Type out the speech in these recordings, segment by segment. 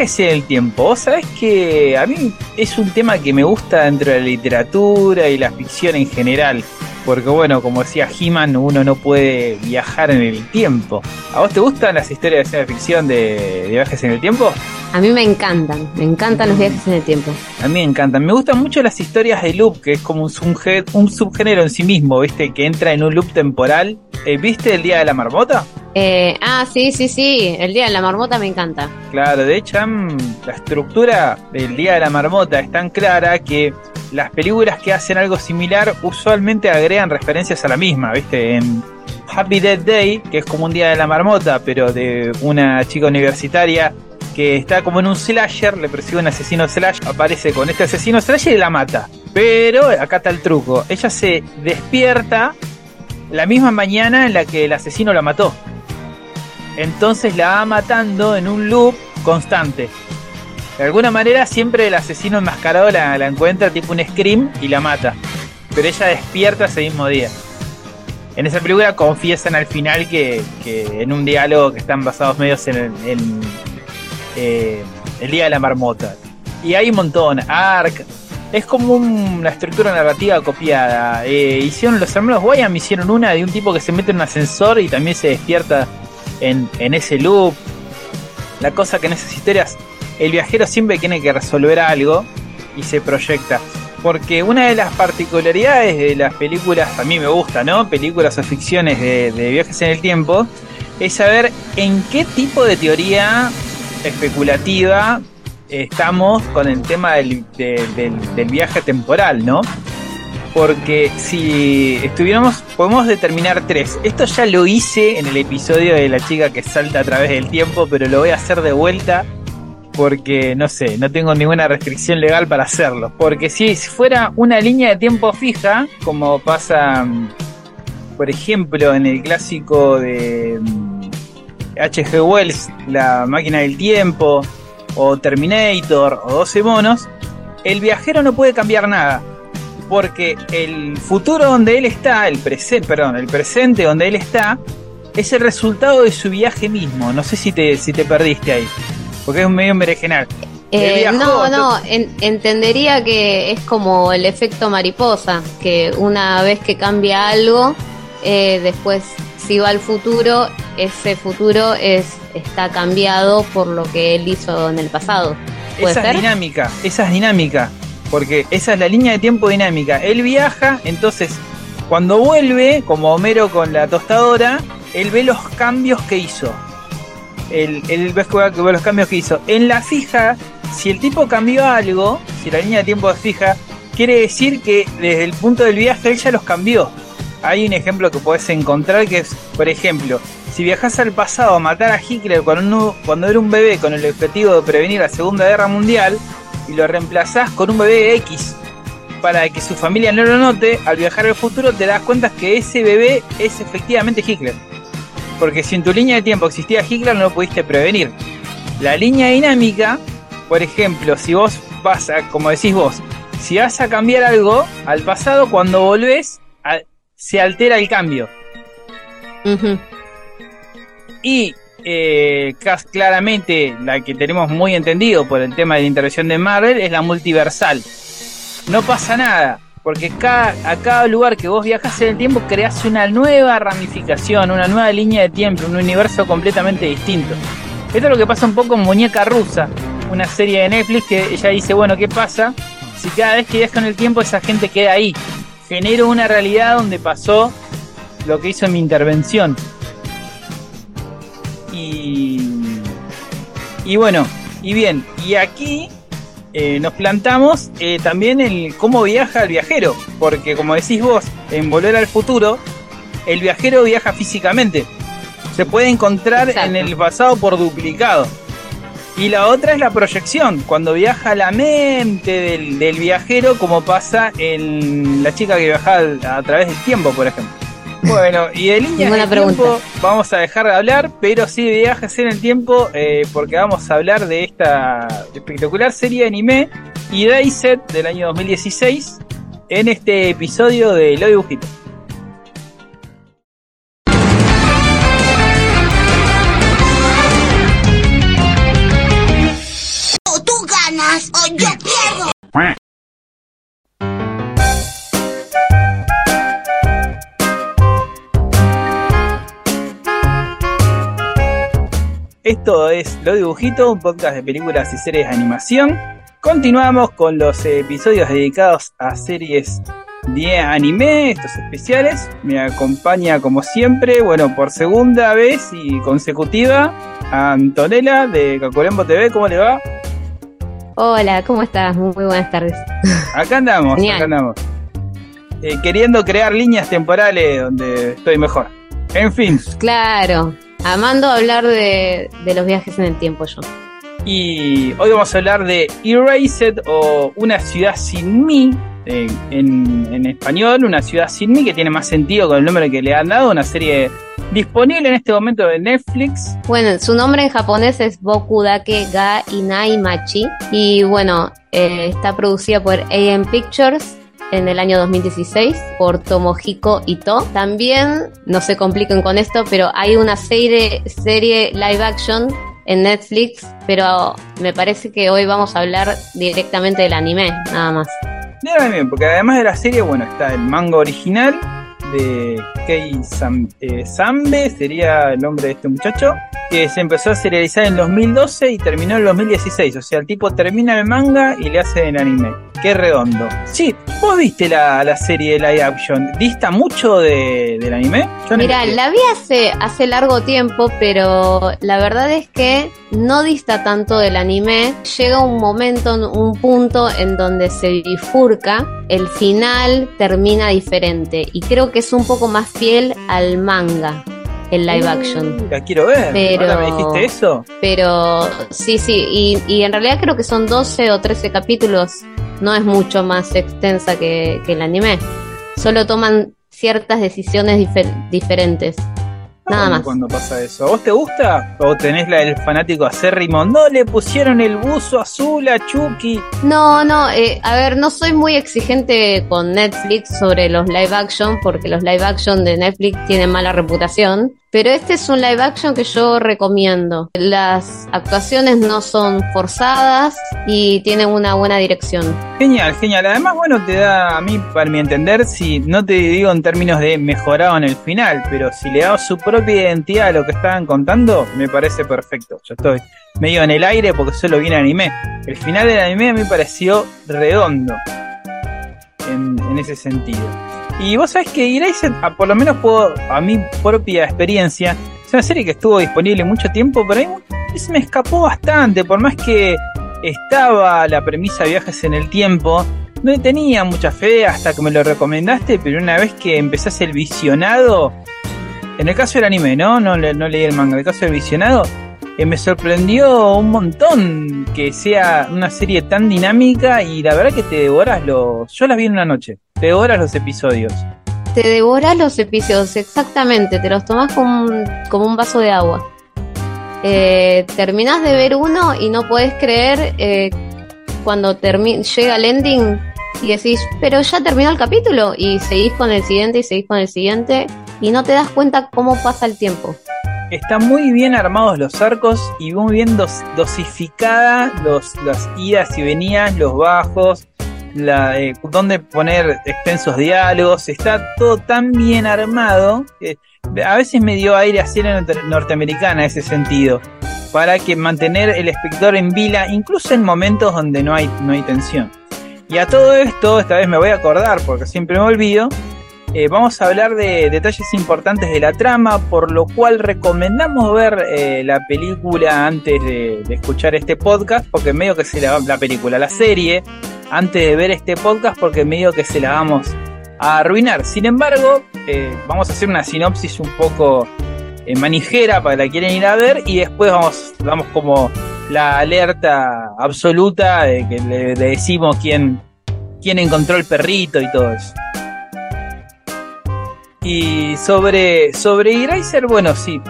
Viajes en el tiempo. Vos sabés que a mí es un tema que me gusta dentro de la literatura y la ficción en general. Porque bueno, como decía He-Man, uno no puede viajar en el tiempo. ¿A vos te gustan las historias de ciencia ficción de, de viajes en el tiempo? A mí me encantan, me encantan los viajes en el tiempo. A mí me encantan. Me gustan mucho las historias de loop, que es como un subgénero en sí mismo, ¿viste? Que entra en un loop temporal. Eh, ¿Viste el Día de la Marmota? Eh, ah, sí, sí, sí, el día de la marmota me encanta. Claro, de hecho, la estructura del Día de la Marmota es tan clara que las películas que hacen algo similar usualmente agregan referencias a la misma, ¿viste? En Happy Death Day, que es como un Día de la Marmota, pero de una chica universitaria que está como en un slasher, le persigue un asesino slash, aparece con este asesino slasher y la mata. Pero acá está el truco, ella se despierta la misma mañana en la que el asesino la mató. Entonces la va matando en un loop constante. De alguna manera siempre el asesino enmascarado la, la encuentra tipo un scream y la mata. Pero ella despierta ese mismo día. En esa película confiesan al final que, que en un diálogo que están basados medios en, el- en, eh, el Día de la Marmota. Y hay un montón. Ark. Es como un- una estructura narrativa copiada. Eh, hicieron los hermanos Wayam, hicieron una de un tipo que se mete en un ascensor y también se despierta en, en ese loop. La cosa que en esas historias el viajero siempre tiene que resolver algo y se proyecta. Porque una de las particularidades de las películas, a mí me gusta, ¿no? Películas o ficciones de, viajes en el tiempo, es saber en qué tipo de teoría especulativa estamos con el tema del, de- del- del viaje temporal, ¿no? Porque si estuviéramos, podemos determinar tres. Esto ya lo hice en el episodio de la chica que salta a través del tiempo, pero lo voy a hacer de vuelta porque no sé, no tengo ninguna restricción legal para hacerlo. Porque si fuera una línea de tiempo fija, como pasa, mm, por ejemplo, en el clásico de mm, H.G. Wells, La máquina del tiempo, o Terminator, o 12 monos, el viajero no puede cambiar nada. Porque el futuro donde él está, el presente, perdón, el presente donde él está, es el resultado de su viaje mismo. No sé si te, si te perdiste ahí. Porque es un medio meregenal. Eh, no, no, en- entendería que es como el efecto mariposa, que una vez que cambia algo, eh, después si va al futuro, ese futuro es está cambiado por lo que él hizo en el pasado. ¿Puede Esa es dinámica, esa es dinámica. Porque esa es la línea de tiempo dinámica. Él viaja, entonces cuando vuelve, como Homero con la tostadora, él ve los cambios que hizo. Él, él ve los cambios que hizo. En la fija, si el tipo cambió algo, si la línea de tiempo es fija, quiere decir que desde el punto del viaje él ya los cambió. Hay un ejemplo que puedes encontrar que es, por ejemplo, si viajas al pasado a matar a Hitler cuando era un bebé con el objetivo de prevenir la Segunda Guerra Mundial y lo reemplazás con un bebé X para que su familia no lo note, al viajar al futuro te das cuenta que ese bebé es efectivamente Hitler. Porque si en tu línea de tiempo existía Hitler no lo pudiste prevenir. La línea dinámica, por ejemplo, si vos vas a, como decís vos, si vas a cambiar algo al pasado, cuando volvés, a- se altera el cambio. Y eh, claramente la que tenemos muy entendido por el tema de la intervención de Marvel es la multiversal. No pasa nada, porque cada, a cada lugar que vos viajas en el tiempo creas una nueva ramificación, una nueva línea de tiempo, un universo completamente distinto. Esto es lo que pasa un poco en Muñeca Rusa, una serie de Netflix que ella dice, bueno, ¿qué pasa si cada vez que viajo en el tiempo esa gente queda ahí? Genero una realidad donde pasó lo que hizo mi intervención. Y, y bueno, y bien, y aquí eh, nos plantamos eh, también el cómo viaja el viajero, porque como decís vos, en Volver al Futuro, el viajero viaja físicamente. Se puede encontrar Exacto. en el pasado por duplicado. Y la otra es la proyección, cuando viaja la mente del, del viajero, como pasa en la chica que viaja a través del tiempo, por ejemplo. Bueno, y de líneas Ninguna de pregunta. tiempo vamos a dejar de hablar, pero sí de viajes en el tiempo, eh, porque vamos a hablar de esta espectacular serie de anime y Daiset del año 2016 en este episodio de Lo Dibujito. ganas o yo pierdo. Esto es Lo Dibujito, un podcast de películas y series de animación. Continuamos con los episodios dedicados a series de anime, estos especiales. Me acompaña como siempre, bueno, por segunda vez y consecutiva, Antonella de Caculembo TV. ¿Cómo le va? Hola, ¿cómo estás? Muy buenas tardes. Acá andamos, acá andamos. Eh, queriendo crear líneas temporales donde estoy mejor. En fin. Claro, Amando hablar de, los viajes en el tiempo yo. Y hoy vamos a hablar de Erased o Una ciudad sin mí, en, español, Una ciudad sin mí, que tiene más sentido con el nombre que le han dado, una serie disponible en este momento de Netflix. Bueno, su nombre en japonés es Bokudake ga Inai Machi y bueno, eh, está producida por AM Pictures en el año 2016 por Tomohiko Ito. También, no se compliquen con esto, pero hay una serie, serie live action en Netflix, pero me parece que hoy vamos a hablar directamente del anime, nada más. Bien, porque además de la serie, bueno, está el manga original de Kei eh, Sambe, sería el nombre de este muchacho, que se empezó a serializar en 2012 y terminó en 2016. O sea, el tipo termina el manga y le hace el anime. Qué redondo. Sí, vos viste la, la serie de live action. ¿Dista mucho de, del anime? Mira, la vi hace, hace largo tiempo, pero la verdad es que no dista tanto del anime. Llega un momento, un punto en donde se bifurca. El final termina diferente. Y creo que es un poco más fiel al manga el live action. La quiero ver. Pero, me dijiste eso? Pero sí, sí. Y, y en realidad creo que son 12 o 13 capítulos no es mucho más extensa que, el anime. Solo toman ciertas decisiones diferentes. Nada más. Cuando pasa eso. ¿A vos te gusta? ¿O tenés la del fanático acérrimo? No le pusieron el buzo azul a Chucky. No, no, eh, a ver, no soy muy exigente con Netflix sobre los live action, porque los live action de Netflix tienen mala reputación. Pero este es un live action que yo recomiendo. Las actuaciones no son forzadas y tienen una buena dirección. Genial, genial. Además, bueno, te da a mí, para mi entender, si no te digo en términos de mejorado en el final, pero si le da su propia identidad a lo que estaban contando, me parece perfecto. Yo estoy medio en el aire porque solo viene anime. El final del anime me pareció redondo en, en ese sentido. Y vos sabés que Erased, por lo menos puedo, a mi propia experiencia, es una serie que estuvo disponible mucho tiempo, pero ahí se me escapó bastante, por más que estaba la premisa de viajes en el tiempo, no tenía mucha fe hasta que me lo recomendaste, pero una vez que empezás el visionado, en el caso del anime, ¿no? No, no leí el manga, en el caso del visionado, eh, me sorprendió un montón que sea una serie tan dinámica y la verdad que te devoras los... Yo las vi en una noche. Te devoras los episodios. Te devoras los episodios, exactamente. Te los tomas como un, como un vaso de agua. Eh, terminás de ver uno y no podés creer eh, cuando llega el ending y decís, pero ya terminó el capítulo y seguís con el siguiente y seguís con el siguiente y no te das cuenta cómo pasa el tiempo. Están muy bien armados los arcos y muy bien dosificada los, las idas y venidas, los bajos, la, eh, dónde poner extensos diálogos, está todo tan bien armado que a veces me dio aire a serie norteamericana ese sentido, para que mantener el espectador en vila, incluso en momentos donde no hay, no hay tensión. Y a todo esto, esta vez me voy a acordar porque siempre me olvido, eh, vamos a hablar de detalles importantes de la trama, por lo cual recomendamos ver eh, la película antes de, escuchar este podcast, porque medio que se la, la película, la serie, antes de ver este podcast porque medio que se la vamos a arruinar. Sin embargo, eh, vamos a hacer una sinopsis un poco manijera para que la quieran ir a ver y después vamos, vamos como la alerta absoluta de que le, decimos quién, quién encontró el perrito y todo eso. Y sobre, sobre Eraser, bueno, sí,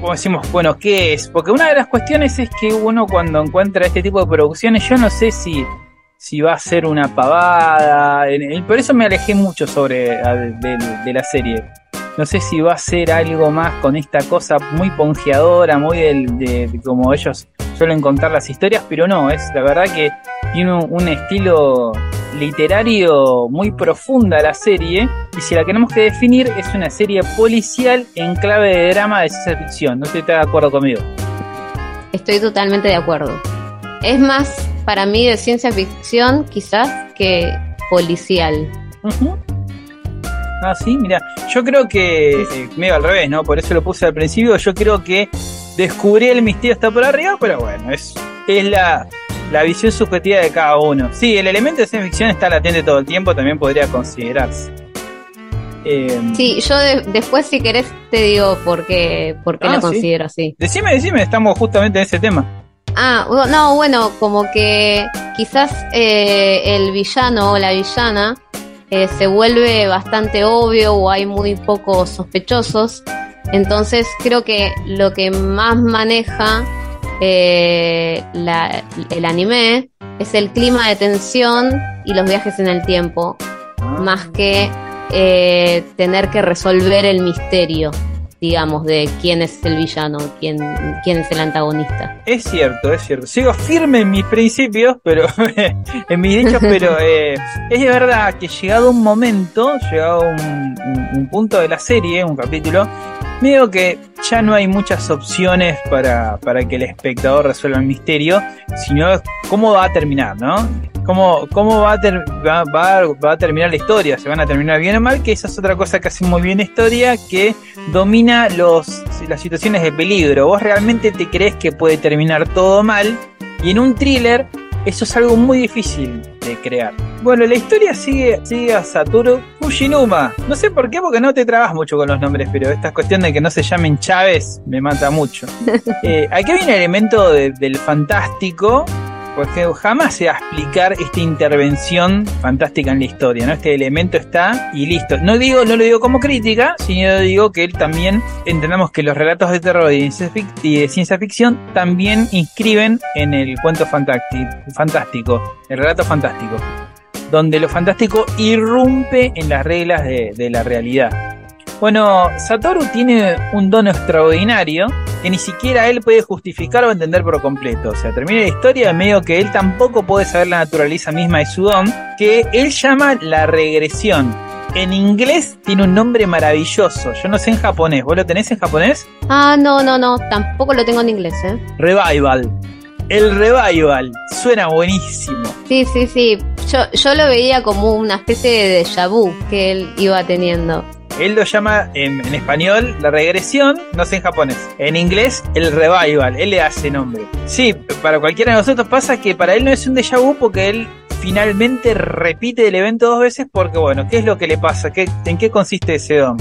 como decimos, bueno, ¿qué es? Porque una de las cuestiones es que uno cuando encuentra este tipo de producciones, yo no sé si, si va a ser una pavada, por eso me alejé mucho sobre de, la serie. No sé si va a ser algo más con esta cosa muy ponjeadora, muy de, como ellos suelen contar las historias, pero no, es la verdad que tiene un estilo literario muy profunda la serie y si la tenemos que definir es una serie policial en clave de drama de ciencia ficción. No sé si estás de acuerdo conmigo. Estoy totalmente de acuerdo. Es más para mí de ciencia ficción quizás que policial. Ah, sí, mira, yo creo que eh, medio al revés, ¿no? Por eso lo puse al principio. Yo creo que descubrí el misterio está por arriba, pero bueno, es, es la, la visión subjetiva de cada uno. Sí, el elemento de ciencia ficción está latente todo el tiempo, también podría considerarse. Eh, Sí, yo de- después si querés te digo por qué, por qué Ah, sí. considero así. Decime, decime, estamos justamente en ese tema. Ah, no, bueno, como que quizás eh, el villano o la villana eh, se vuelve bastante obvio o hay muy pocos sospechosos. Entonces creo que lo que más maneja eh, la- el anime es el clima de tensión y los viajes en el tiempo, Ah, más que eh, tener que resolver el misterio, digamos, de quién es el villano, quién, quién es el antagonista. Es cierto, es cierto. Sigo firme en mis principios, pero en mis dichos, pero eh, es de verdad que llegado un momento, llegado un, un- un punto de la serie, un capítulo, medio que ya no hay muchas opciones para, para que el espectador resuelva el misterio, sino cómo va a terminar, ¿no? ¿Cómo, cómo va, a ter- va a terminar la historia? ¿Se van a terminar bien o mal? Que esa es otra cosa que hace muy bien la historia, que domina los, las situaciones de peligro. Vos realmente te crees que puede terminar todo mal y en un thriller eso es algo muy difícil de crear. Bueno, la historia sigue, sigue a Satoru Fujinuma. No sé por qué, porque no te trabas mucho con los nombres, pero esta cuestión de que no se llamen Chávez me mata mucho. Eh, aquí hay un elemento de- del fantástico, porque jamás se va a explicar esta intervención fantástica en la historia, ¿no? Este elemento está y listo. No digo, no lo digo como crítica, sino digo que él también entendamos que los relatos de terror y de ciencia, ficción también inscriben en el cuento fantástico, el relato fantástico, donde lo fantástico irrumpe en las reglas de la realidad. Bueno, Satoru tiene un don extraordinario que ni siquiera él puede justificar o entender por completo. O sea, termina la historia de medio que él tampoco puede saber la naturaleza misma de su don, que él llama la regresión. En inglés tiene un nombre maravilloso. Yo no sé en japonés. ¿Vos lo tenés en japonés? Ah, no, no, no, tampoco lo tengo en inglés, ¿eh? Revival. El revival. Suena buenísimo. Sí, sí, sí. Yo, yo lo veía como una especie de déjà vu que él iba teniendo. Él lo llama en, español la regresión, no sé en japonés. En inglés, el revival. Él le hace nombre. Sí, para cualquiera de nosotros pasa que para él no es un déjà vu porque él finalmente repite el evento dos veces porque, bueno, ¿qué es lo que le pasa? ¿Qué, ¿En qué consiste ese don?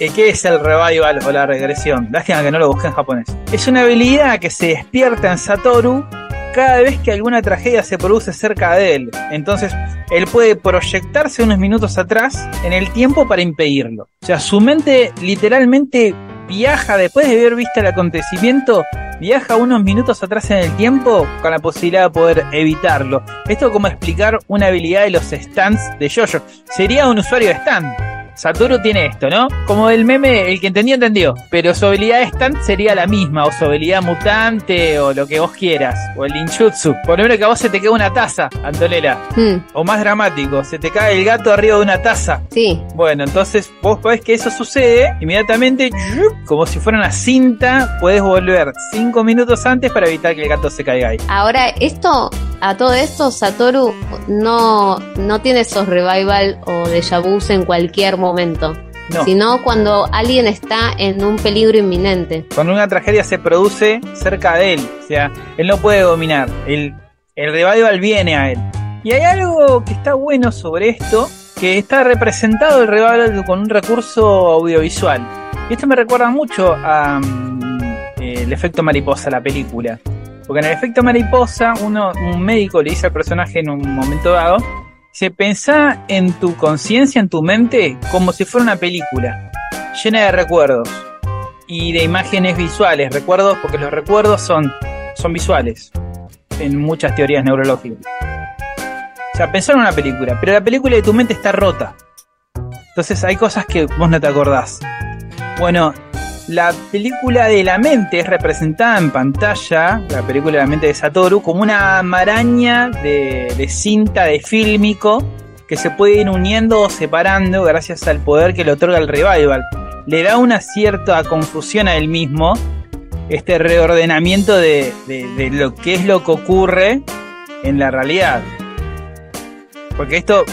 Eh, ¿Qué es el revival o la regresión? Lástima que no lo busqué en japonés. Es una habilidad que se despierta en Satoru cada vez que alguna tragedia se produce cerca de él. Entonces, él puede proyectarse unos minutos atrás en el tiempo para impedirlo. O sea, su mente literalmente viaja después de haber visto el acontecimiento, viaja unos minutos atrás en el tiempo con la posibilidad de poder evitarlo. Esto es como explicar una habilidad de los stands de Jojo. Sería un usuario de stand. Satoru tiene esto, ¿no? Como el meme, el que entendió, entendió. Pero su habilidad stand sería la misma, o su habilidad mutante, o lo que vos quieras. O el ninjutsu. Por ejemplo, que a vos se te queda una taza, Antonella. Hmm, O más dramático, se te cae el gato arriba de una taza. sí, Bueno, entonces vos podés que eso sucede, inmediatamente, como si fuera una cinta, puedes volver cinco minutos antes para evitar que el gato se caiga ahí. Ahora, esto, a todo esto, Satoru no, no tiene esos revival o déjà vus en cualquier momento, No, sino cuando alguien está en un peligro inminente. cuando una tragedia se produce cerca de él, o sea, él no puede dominar, el, el revival viene a él. Y hay algo que está bueno sobre esto, que está representado el revival con un recurso audiovisual. Y esto me recuerda mucho a mm, eh, el efecto mariposa, la película. Porque en el efecto mariposa, uno, un médico le dice al personaje en un momento dado, se pensá en tu conciencia, en tu mente, como si fuera una película, llena de recuerdos y de imágenes visuales. Recuerdos, porque los recuerdos son, son visuales en muchas teorías neurológicas. O sea, pensar en una película, pero la película de tu mente está rota. Entonces hay cosas que vos no te acordás. Bueno, la película de la mente es representada en pantalla, la película de la mente de Satoru, como una maraña de, de cinta de fílmico que se puede ir uniendo o separando gracias al poder que le otorga el revival. Le da una cierta confusión a él mismo, este reordenamiento de, de- de lo que es lo que ocurre en la realidad. Porque esto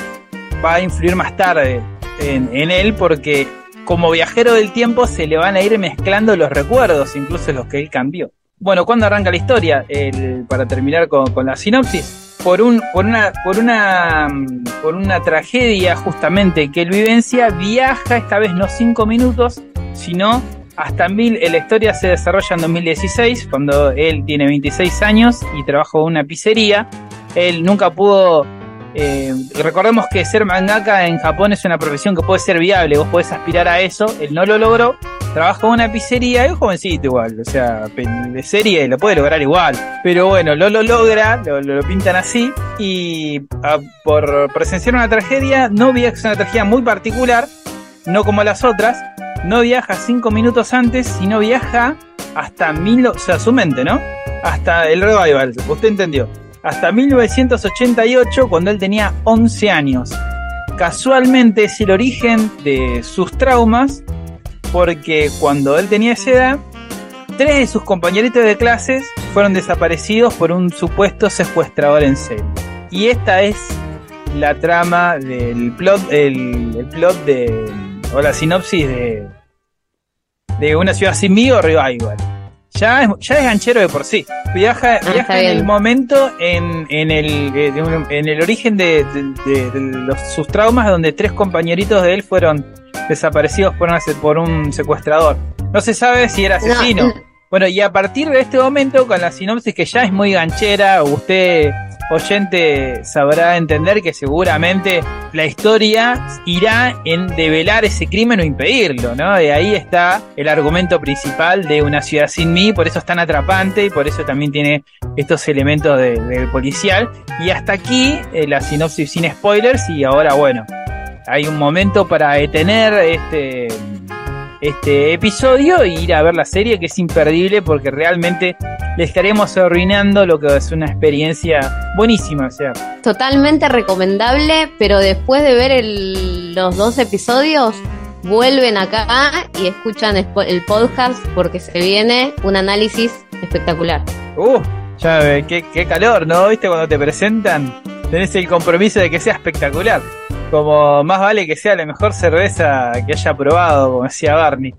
va a influir más tarde en, en él porque como viajero del tiempo se le van a ir mezclando los recuerdos, incluso los que él cambió. Bueno, ¿cuándo arranca la historia? Para terminar con, la sinopsis. Mm, por una tragedia justamente que él vivencia, viaja esta vez no cinco minutos, sino hasta mil. La historia se desarrolla en 2016, cuando él tiene 26 años y trabaja en una pizzería. Él nunca pudo eh, recordemos que ser mangaka en Japón es una profesión que puede ser viable, vos podés aspirar a eso, él no lo logró, trabaja en una pizzería, es jovencito igual, o sea, de serie lo puede lograr igual, pero bueno, lo, lo logra, lo, lo pintan así, y ah, por presenciar una tragedia, no viaja, es una tragedia muy particular, no como las otras, no viaja cinco minutos antes, sino viaja hasta mil, o sea, su mente, ¿no? Hasta el revival, usted entendió hasta 1988 cuando él tenía 11 años. Casualmente es el origen de sus traumas porque cuando él tenía esa edad, tres de sus compañeritos de clases fueron desaparecidos por un supuesto secuestrador en serie. Y esta es la trama del plot, el, plot de, o la sinopsis de, de una ciudad sin mí o revival. Ya es, ya es ganchero de por sí. Viaja, está viaja en el momento, en, en, el, eh, en el origen de, de- los- sus traumas, donde tres compañeritos de él fueron desaparecidos por, una por un secuestrador. No se sabe si era asesino. No, Bueno, y a partir de este momento, con la sinopsis que ya es muy ganchera, usted, oyente, sabrá entender que seguramente la historia irá en develar ese crimen o impedirlo, ¿no? Y ahí está el argumento principal de Una ciudad sin mí, por eso es tan atrapante y por eso también tiene estos elementos de- del policial. Y hasta aquí eh, la sinopsis sin spoilers y ahora, bueno, hay un momento para detener este este episodio e ir a ver la serie que es imperdible porque realmente le estaremos arruinando lo que es una experiencia buenísima, o sea, Totalmente recomendable, pero después de ver el- los dos episodios, vuelven acá y escuchan el podcast porque se viene un análisis espectacular. uh, ya qué, qué calor, ¿no? ¿Viste cuando te presentan? Tenés el compromiso de que sea espectacular. Como más vale que sea la mejor cerveza que haya probado, como decía Barney.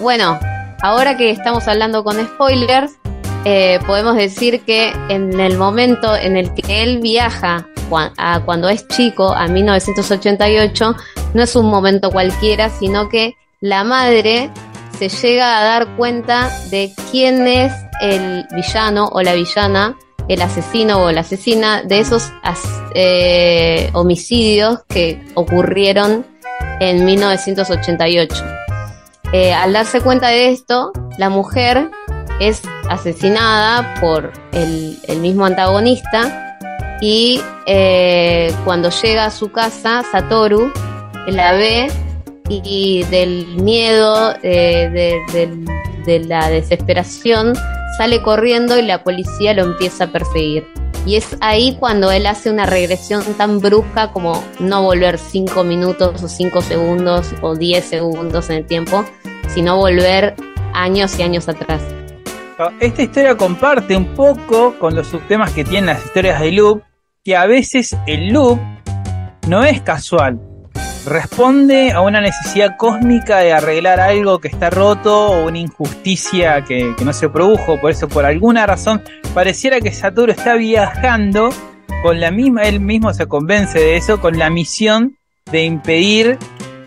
Bueno, ahora que estamos hablando con spoilers, eh, podemos decir que en el momento en el que él viaja a cuando es chico, a 1988, no es un momento cualquiera, sino que la madre se llega a dar cuenta de quién es el villano o la villana, el asesino o la asesina de esos eh, homicidios que ocurrieron en 1988. Eh, al darse cuenta de esto, la mujer es asesinada por el, mismo antagonista y eh, cuando llega a su casa, Satoru la ve y del miedo, de, de la desesperación, sale corriendo y la policía lo empieza a perseguir. Y es ahí cuando él hace una regresión tan brusca como no volver 5 minutos o 5 segundos o 10 segundos en el tiempo, sino volver años y años atrás. Esta historia comparte un poco con los subtemas que tienen las historias de loop, que a veces el loop no es casual, responde a una necesidad cósmica de arreglar algo que está roto o una injusticia que, que no se produjo, por eso por alguna razón pareciera que Satoru está viajando con la misma, él mismo se convence de eso, con la misión de impedir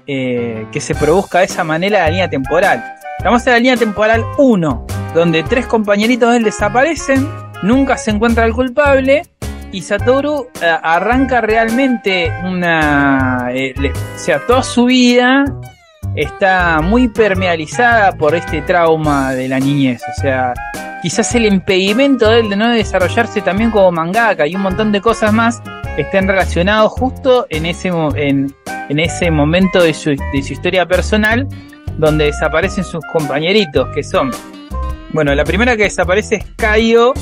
eh, que se produzca de esa manera la línea temporal. Estamos en la línea temporal 1, donde tres compañeritos de él desaparecen, nunca se encuentra el culpable y Satoru eh, arranca realmente una... eh, le- o sea, toda su vida está muy permealizada por este trauma de la niñez. O sea, quizás el impedimento de él de no desarrollarse también como mangaka y un montón de cosas más estén relacionados justo en ese, en, en ese momento de su, de su historia personal donde desaparecen sus compañeritos, que son, bueno, la primera que desaparece es Kaio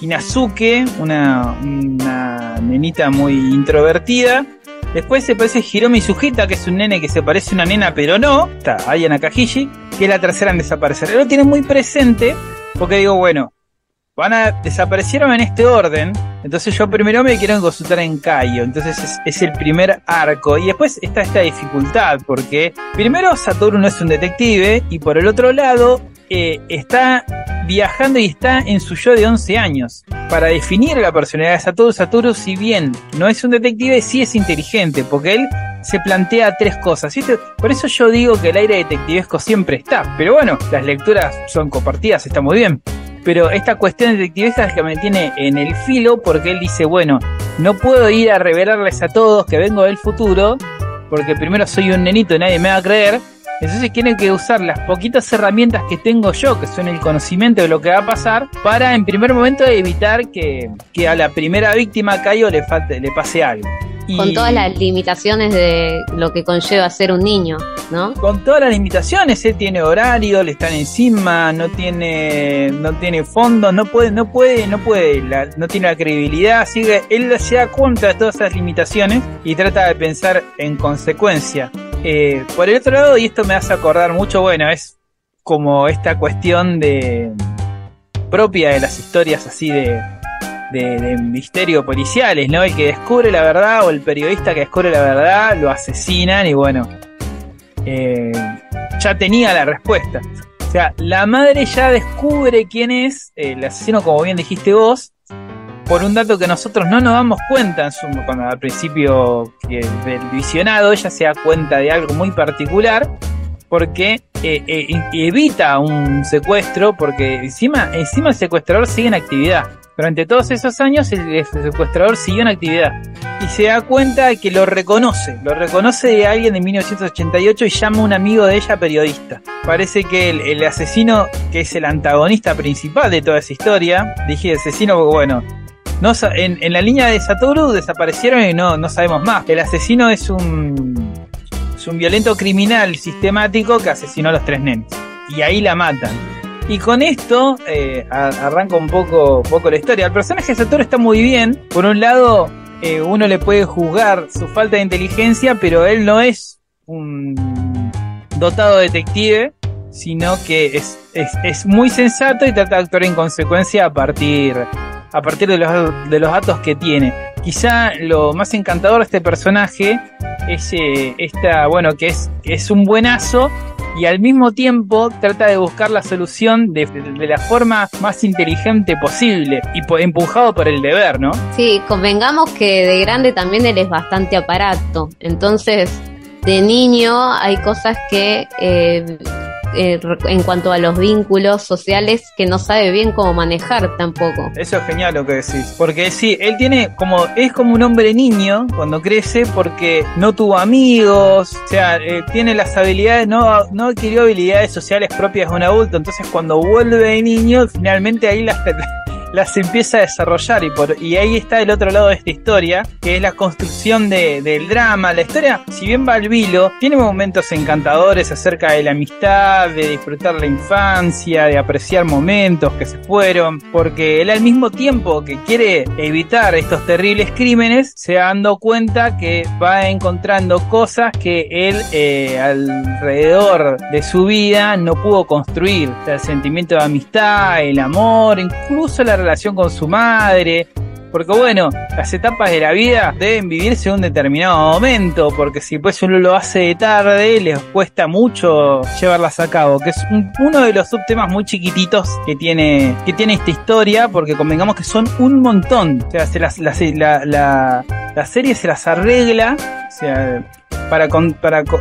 Hinazuke, una, una nenita muy introvertida. Después se parece Hiromi Sujita, que es un nene que se parece a una nena, pero no. Está Aya Nakahiji, que es la tercera en desaparecer. Lo tiene muy presente, porque digo, bueno, van a desaparecieron en este orden. Entonces yo primero me quiero consultar en Kaio. Entonces es, es, el primer arco. Y después está esta dificultad. Porque primero Satoru no es un detective. Y por el otro lado eh, está viajando y está en su yo de 11 años. Para definir la personalidad de Satoru, Satoru si bien no es un detective, sí es inteligente, porque él se plantea tres cosas. Por eso yo digo que el aire detectivesco siempre está. Pero bueno, las lecturas son compartidas, está muy bien. Pero esta cuestión detectivesca es que me tiene en el filo porque él dice, bueno, no puedo ir a revelarles a todos que vengo del futuro, porque primero soy un nenito y nadie me va a creer. Entonces tiene que usar las poquitas herramientas que tengo yo, que son el conocimiento de lo que va a pasar, para en primer momento evitar que, que a la primera víctima Cayo le, falte, le pase algo. Con todas las limitaciones de lo que conlleva ser un niño, ¿no? Con todas las limitaciones, él tiene horario, le están encima, no tiene, no tiene fondo, no puede, no puede, no puede, la, no tiene la credibilidad, así que él se da cuenta de todas esas limitaciones y trata de pensar en consecuencia. Eh, por el otro lado, y esto me hace acordar mucho, bueno, es como esta cuestión de propia de las historias así de, de, misterio policiales, ¿no? El que descubre la verdad o el periodista que descubre la verdad lo asesinan y bueno, eh, ya tenía la respuesta. O sea, la madre ya descubre quién es el asesino, como bien dijiste vos, por un dato que nosotros no nos damos cuenta en su, cuando al principio del visionado, ella se da cuenta de algo muy particular porque eh, eh, evita un secuestro, porque encima, encima el secuestrador sigue en actividad. Durante todos esos años el, secuestrador siguió en actividad y se da cuenta que lo reconoce, lo reconoce de alguien de 1988 y llama a un amigo de ella periodista. Parece que el, asesino, que es el antagonista principal de toda esa historia, dije asesino bueno, no, en, la línea de Satoru desaparecieron y no, no sabemos más. El asesino es un, es un violento criminal sistemático que asesinó a los tres nenes. Y ahí la matan. Y con esto eh, arranca un poco, poco la historia. El personaje de Satoru está muy bien. Por un lado, eh, uno le puede juzgar su falta de inteligencia, pero él no es un dotado detective, sino que es, es, es muy sensato y trata de actuar en consecuencia a partir, a partir de los, de los datos que tiene. Quizá lo más encantador de este personaje es eh, esta, bueno, que es, es un buenazo y al mismo tiempo trata de buscar la solución de, la forma más inteligente posible y empujado por el deber, ¿no? Sí, convengamos que de grande también él es bastante aparato, entonces de niño hay cosas que eh, eh, en cuanto a los vínculos sociales que no sabe bien cómo manejar tampoco. Eso es genial lo que decís, porque sí, él tiene como, es como un hombre niño cuando crece porque no tuvo amigos, o sea, eh, tiene las habilidades, no, no adquirió habilidades sociales propias de un adulto, entonces cuando vuelve de niño, finalmente ahí las las empieza a desarrollar y, por, y ahí está el otro lado de esta historia, que es la construcción de, del drama. La historia, si bien va al vilo, tiene momentos encantadores acerca de la amistad, de disfrutar la infancia, de apreciar momentos que se fueron, porque él al mismo tiempo que quiere evitar estos terribles crímenes, se va dando cuenta que va encontrando cosas que él eh, alrededor de su vida no pudo construir. El sentimiento de amistad, el amor, incluso la relación con su madre. Porque bueno, las etapas de la vida deben vivirse en un determinado momento, porque si pues uno lo hace de tarde, les cuesta mucho llevarlas a cabo, que es un, uno de los subtemas muy chiquititos que tiene, que tiene esta historia, porque convengamos que son un montón. O sea, se las, la, la, la, la serie se las arregla, o sea, para,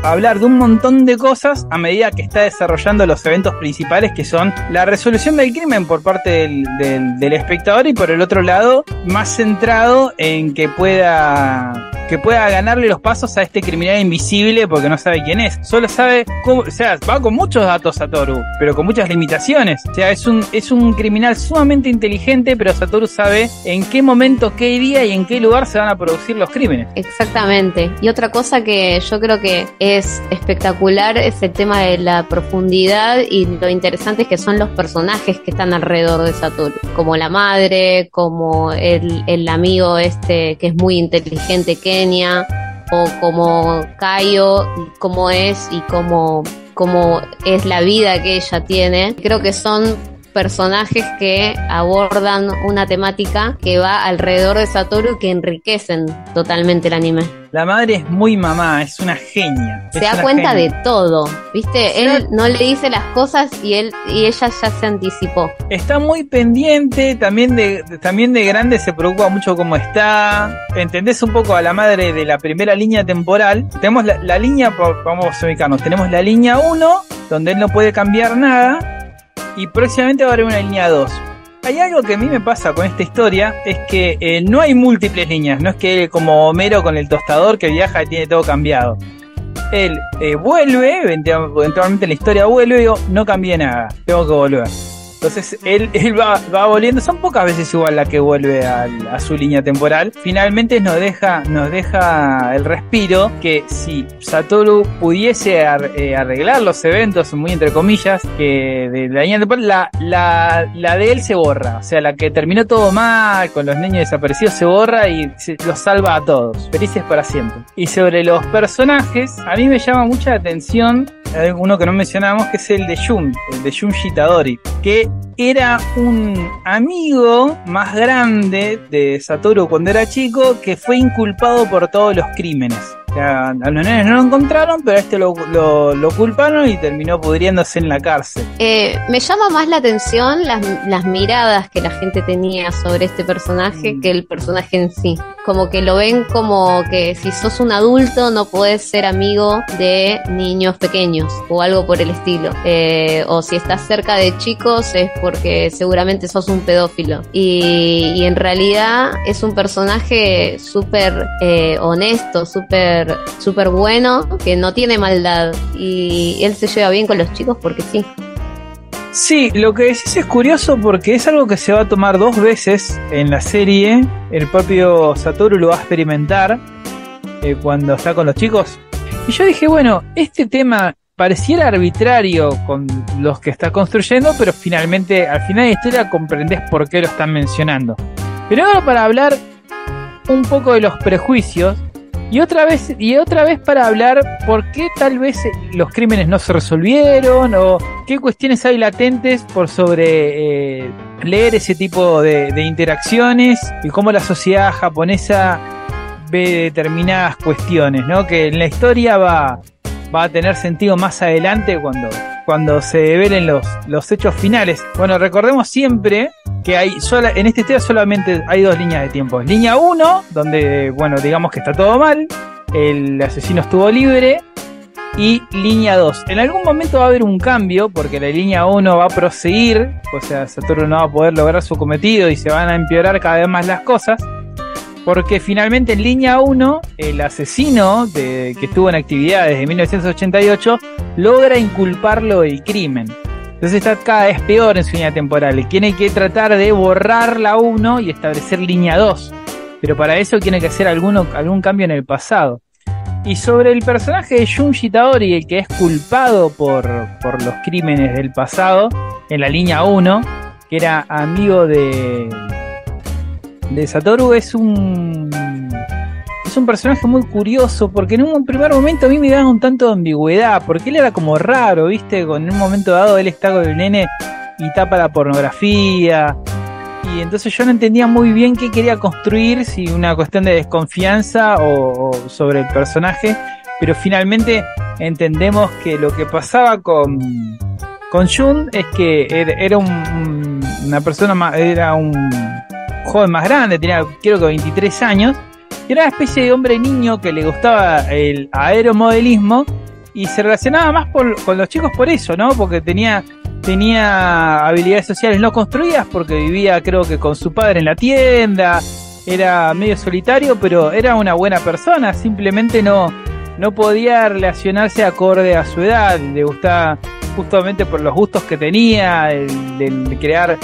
hablar de un montón de cosas a medida que está desarrollando los eventos principales que son la resolución del crimen por parte del, espectador y por el otro lado más centrado en que pueda que pueda ganarle los pasos a este criminal invisible porque no sabe quién es. Solo sabe o sea, va con muchos datos Satoru, pero con muchas limitaciones. O sea, es un, es un criminal sumamente inteligente, pero Satoru sabe en qué momento, qué día y en qué lugar se van a producir los crímenes. Exactamente. Y otra cosa que yo creo que es espectacular es el tema de la profundidad y lo interesante es que son los personajes que están alrededor de Satoru, como la madre, como el, el amigo este que es muy inteligente, Kenia, o como Kaio, cómo es y cómo, cómo es la vida que ella tiene. Creo que son personajes que abordan una temática que va alrededor de Satoru y que enriquecen totalmente el anime. La madre es muy mamá, es una genia. Se da cuenta genia. de todo, ¿viste? Él no le dice las cosas y él y ella ya se anticipó. Está muy pendiente, también de, también de grande se preocupa mucho cómo está. Entendés un poco a la madre de la primera línea temporal. Tenemos la, la línea, vamos a ubicarnos, tenemos la línea 1, donde él no puede cambiar nada. Y próximamente va a haber una línea 2. Hay algo que a mí me pasa con esta historia, es que eh, no hay múltiples líneas, no es que como Homero con el tostador que viaja y tiene todo cambiado. Él eh, vuelve, eventualmente la historia vuelve y digo, no cambié nada, tengo que volver. Entonces él, va, volviendo, son pocas veces igual la que vuelve a, su línea temporal. Finalmente nos deja, nos deja el respiro que si Satoru pudiese eh, arreglar los eventos, muy entre comillas, que de la línea temporal, la, de él se borra. O sea, la que terminó todo mal, con los niños desaparecidos, se borra y se- los salva a todos. Felices para siempre. Y sobre los personajes, a mí me llama mucha atención uno que no mencionamos, que es el de Jun, el de Junji Tadori, que era un amigo más grande de Satoru cuando era chico, que fue inculpado por todos los crímenes. Sea, a los nenes no lo encontraron, pero a este lo, lo- lo culparon y terminó pudriéndose en la cárcel. Eh, me llama más la atención las, las miradas que la gente tenía sobre este personaje que el personaje en sí. Como que lo ven como que si sos un adulto no puedes ser amigo de niños pequeños o algo por el estilo. Eh, o si estás cerca de chicos es porque seguramente sos un pedófilo. Y, y en realidad es un personaje súper eh, honesto, súper súper bueno, que no tiene maldad. Y él se lleva bien con los chicos porque sí. Sí, lo que decís es curioso porque es algo que se va a tomar dos veces en la serie. El propio Satoru lo va a experimentar eh, cuando está con los chicos. Y yo dije, bueno, este tema pareciera arbitrario con los que está construyendo, pero finalmente al final de la historia comprendés por qué lo están mencionando. Pero ahora para hablar un poco de los prejuicios y otra vez y otra vez para hablar por qué tal vez los crímenes no se resolvieron o qué cuestiones hay latentes por sobre eh, leer ese tipo de, de interacciones y cómo la sociedad japonesa ve determinadas cuestiones, ¿no? Que en la historia va, va a tener sentido más adelante cuando, cuando se develen los, los hechos finales. Bueno, recordemos siempre que hay sola, en esta historia solamente hay dos líneas de tiempo. Línea 1, donde, bueno, digamos que está todo mal, el asesino estuvo libre, y línea 2. En algún momento va a haber un cambio, porque la línea 1 va a proseguir, o sea, Saturno no va a poder lograr su cometido y se van a empeorar cada vez más las cosas. Porque finalmente en línea 1, el asesino que estuvo en actividad desde 1988 logra inculparlo del crimen. Entonces está cada vez peor en su línea temporal. Tiene que tratar de borrar la 1 y establecer línea 2. Pero para eso tiene que hacer algún cambio en el pasado. Y sobre el personaje de Junji Taori, el que es culpado por, por los crímenes del pasado, en la línea 1, que era amigo de, de Satoru, es un. Es un personaje muy curioso, porque en un primer momento a mí me daba un tanto de ambigüedad, porque él era como raro, ¿viste? En un momento dado él está con el nene y tapa la pornografía. Y entonces yo no entendía muy bien qué quería construir, si una cuestión de desconfianza o, sobre el personaje, pero finalmente entendemos que lo que pasaba con, con Jun es que era, un- un- una persona era un joven más grande, tenía creo que 23 años, era una especie de hombre niño que le gustaba el aeromodelismo y se relacionaba más por- con los chicos por eso, ¿no? Porque tenía tenía habilidades sociales no construidas porque vivía creo que con su padre en la tienda era medio solitario, pero era una buena persona, simplemente no, no podía relacionarse acorde a su edad, le gustaba justamente por los gustos que tenía, el, de crear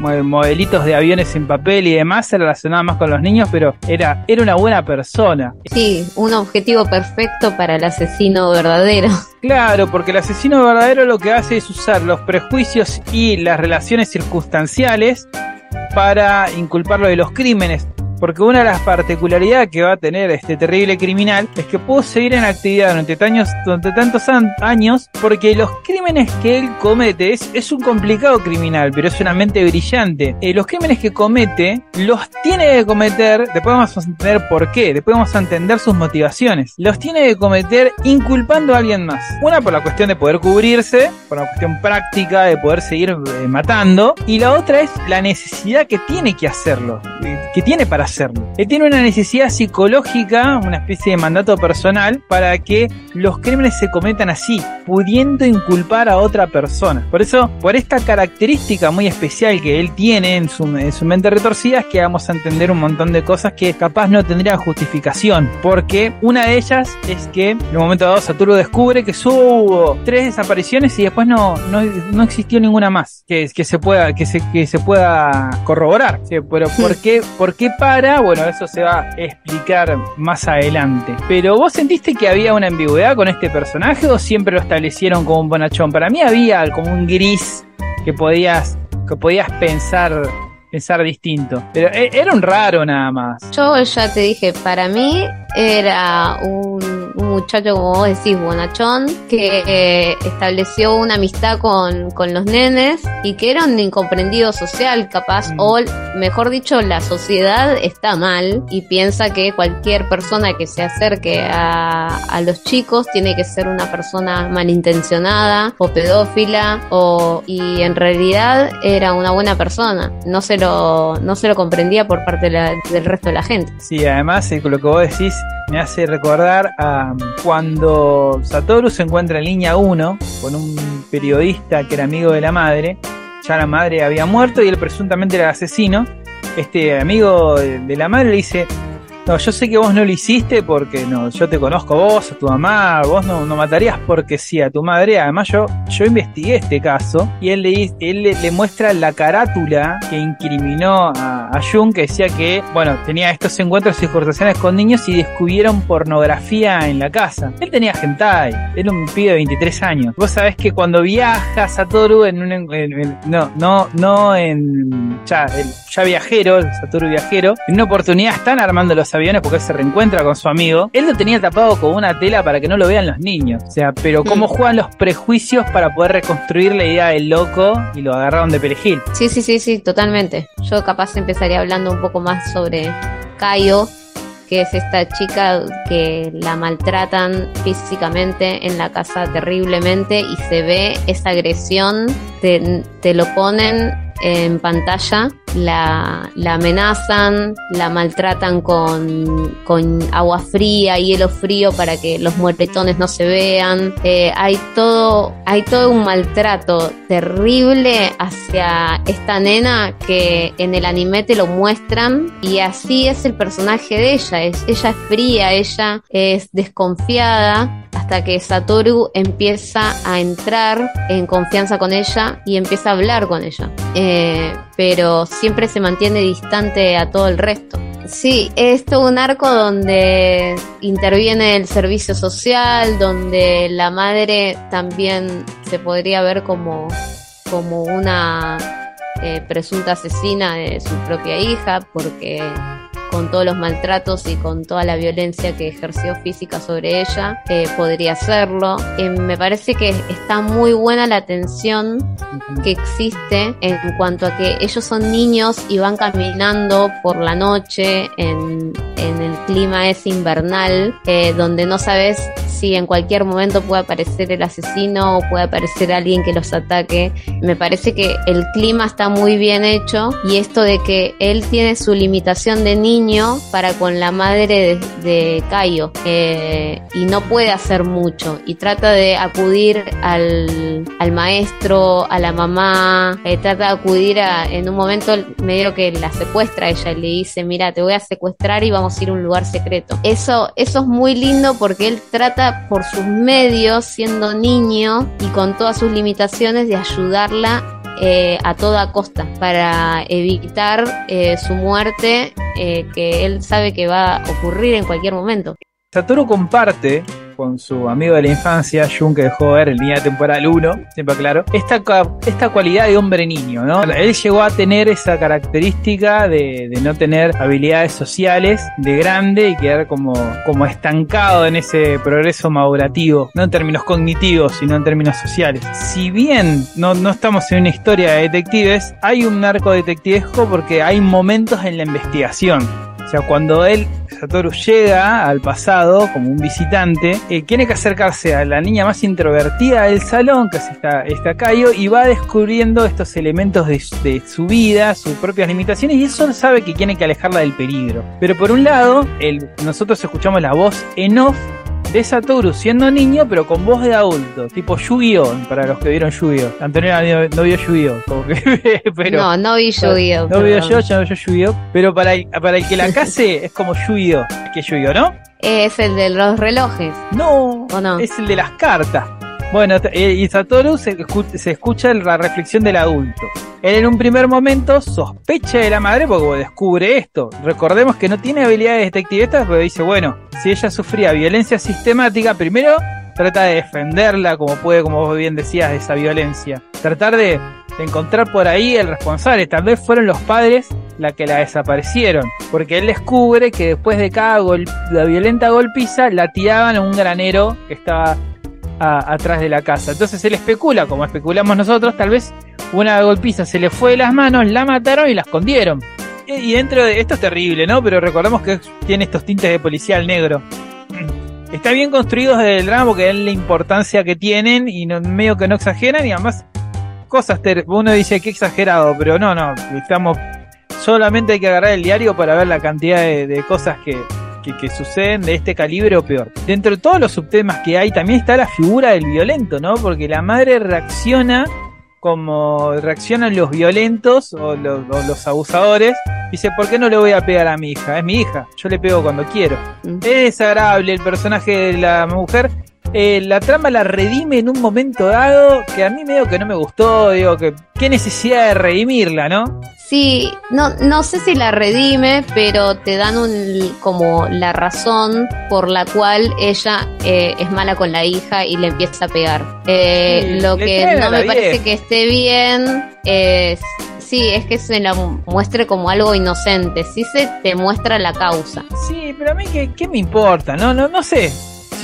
modelitos de aviones en papel y demás, se relacionaba más con los niños, pero era, era una buena persona. Sí, un objetivo perfecto para el asesino verdadero. Claro, porque el asesino verdadero lo que hace es usar los prejuicios y las relaciones circunstanciales para inculparlo de los crímenes. Porque una de las particularidades que va a tener este terrible criminal es que pudo seguir en actividad durante, tantos años porque los crímenes que él comete es, un complicado criminal, pero es una mente brillante. Eh, los crímenes que comete los tiene que cometer, después vamos a entender por qué, después vamos a entender sus motivaciones. Los tiene que cometer inculpando a alguien más. Una por la cuestión de poder cubrirse, por la cuestión práctica de poder seguir eh, matando, y la otra es la necesidad que tiene que hacerlo, eh, que tiene para hacerlo él tiene una necesidad psicológica, una especie de mandato personal, para que los crímenes se cometan así, pudiendo inculpar a otra persona. Por eso, por esta característica muy especial que él tiene en su, mente retorcida, es que vamos a entender un montón de cosas que capaz no tendrían justificación. Porque una de ellas es que en un momento dado Saturno descubre que hubo tres desapariciones y después no, no, existió ninguna más que, que, se pueda, que, se, que se pueda corroborar. pero ¿por qué, ¿por qué para? Bueno, eso se va a explicar más adelante. Pero vos sentiste que había una ambigüedad con este personaje o siempre lo establecieron como un bonachón? Para mí había como un gris que podías, que podías pensar pensar distinto. Pero e, era un raro nada más. Yo ya te dije, para mí era un, muchacho, como vos decís, bonachón, que eh, estableció una amistad con, con, los nenes y que era un incomprendido social, capaz, mm. o mejor dicho, la sociedad está mal y piensa que cualquier persona que se acerque a, a los chicos tiene que ser una persona malintencionada o pedófila o y en realidad era una buena persona. No se no se lo comprendía por parte del resto de la gente. Sí, además eh, lo que vos decís me hace recordar a cuando Satoru se encuentra en línea 1 con un periodista que era amigo de la madre, ya la madre había muerto y él presuntamente era el asesino. Este amigo de la madre le dice, no, yo sé que vos no lo hiciste porque no, yo te conozco a vos, a tu mamá, vos no, no matarías porque sí a tu madre. Además, yo, yo investigué este caso y él le, él le, muestra la carátula que incriminó a, a, Jung, que decía que, bueno, tenía estos encuentros y conversaciones con niños y descubrieron pornografía en la casa. Él tenía hentai, era un pibe de 23 años. Vos sabés que cuando viaja Satoru en un. no, no, no en. Ya, el, ya viajero, Satoru viajero, en una oportunidad están armando los aviones porque él se reencuentra con su amigo, él lo tenía tapado con una tela para que no lo vean los niños. O sea, pero cómo mm. juegan los prejuicios para poder reconstruir la idea del loco y lo agarraron de perejil. Sí, sí, sí, sí, totalmente. Yo capaz empezaría hablando un poco más sobre Cayo, que es esta chica que la maltratan físicamente en la casa terriblemente y se ve esa agresión, te, te lo ponen en pantalla, la, amenazan, la maltratan con, agua fría, hielo frío para que los mueretones no se vean. Eh, hay todo, hay todo un maltrato terrible hacia esta nena que en el anime te lo muestran y así es el personaje de ella. Ella es fría, ella es desconfiada hasta que Satoru empieza a entrar en confianza con ella y empieza a hablar con ella. Eh, pero siempre se mantiene distante a todo el resto. Sí, es todo un arco donde interviene el servicio social, donde la madre también se podría ver como, como una eh, presunta asesina de su propia hija, porque con todos los maltratos y con toda la violencia que ejerció física sobre ella, eh, podría hacerlo. Eh, me parece que está muy buena la tensión que existe en cuanto a que ellos son niños y van caminando por la noche en, el clima es invernal, eh, donde no sabes si en cualquier momento puede aparecer el asesino o puede aparecer alguien que los ataque. Me parece que el clima está muy bien hecho y esto de que él tiene su limitación de niño para con la madre de, Caio eh, y no puede hacer mucho y trata de acudir al, al maestro, a la mamá, eh, trata de acudir a, en un momento medio que la secuestra ella y le dice, mira, te voy a secuestrar y vamos a ir a un lugar secreto. Eso, eso es muy lindo porque él trata por sus medios, siendo niño y con todas sus limitaciones, de ayudarla eh, a toda costa para evitar eh, su muerte eh, que él sabe que va a ocurrir en cualquier momento. Satoru comparte con su amigo de la infancia, Jun, que dejó ver el día temporal 1, siempre claro, esta, esta cualidad de hombre-niño, ¿no? Él llegó a tener esa característica de, de, no tener habilidades sociales de grande y quedar como, como estancado en ese progreso madurativo, no en términos cognitivos, sino en términos sociales. Si bien no, no estamos en una historia de detectives, hay un narco detectivesco porque hay momentos en la investigación. O sea, cuando él Satoru llega al pasado como un visitante, eh, tiene que acercarse a la niña más introvertida del salón, que es esta, esta y va descubriendo estos elementos de, su vida, sus propias limitaciones, y eso sabe que tiene que alejarla del peligro. Pero por un lado, nosotros escuchamos la voz en off de Satoru siendo niño, pero con voz de adulto, tipo Yu-Gi-Oh! para los que vieron Yu-Gi-Oh! Antonio no vio Yu-Gi-Oh! pero, no, no vi Yu-Gi-Oh! No vio yo, yo no vio Yu-Gi-Oh! Pero para el, para el que la case es como Yu-Gi-Oh! que es Yu-Gi-Oh! ¿no? Es el de los relojes. No, no, es el de las cartas. Bueno, y Satoru se, escucha la reflexión del adulto. Él en un primer momento sospecha de la madre porque descubre esto. Recordemos que no tiene habilidades detectivistas, pero dice, bueno, si ella sufría violencia sistemática, primero trata de defenderla como puede, como vos bien decías, de esa violencia. Tratar de, encontrar por ahí el responsable. Tal vez fueron los padres la que la desaparecieron. Porque él descubre que después de cada la violenta golpiza, la tiraban a un granero que estaba atrás de la casa. Entonces él especula, como especulamos nosotros, tal vez una golpiza se le fue de las manos, la mataron y la escondieron. Y dentro de esto es terrible, ¿no? Pero recordemos que tiene estos tintes de policial negro. Está bien construido desde el drama porque es la importancia que tienen y medio que no exageran y además cosas, uno dice que exagerado, pero no, no, estamos, solamente hay que agarrar el diario para ver la cantidad de cosas que, que, que, suceden de este calibre o peor. Dentro de todos los subtemas que hay, también está la figura del violento, ¿no? Porque la madre reacciona como reaccionan los violentos o los, o los, abusadores. Dice, ¿por qué no le voy a pegar a mi hija? Es mi hija, yo le pego cuando quiero. Mm. Es desagradable el personaje de la mujer. Eh, la trama la redime en un momento dado que a mí medio que no me gustó, digo que qué necesidad de redimirla, ¿no? Sí, no, no sé si la redime, pero te dan un, como la razón por la cual ella eh, es mala con la hija y le empieza a pegar. Eh, sí, lo que no me parece que esté bien es sí, es que se la muestre como algo inocente, sí se te muestra la causa. Sí, pero a mí qué, qué me importa, no, no, no sé.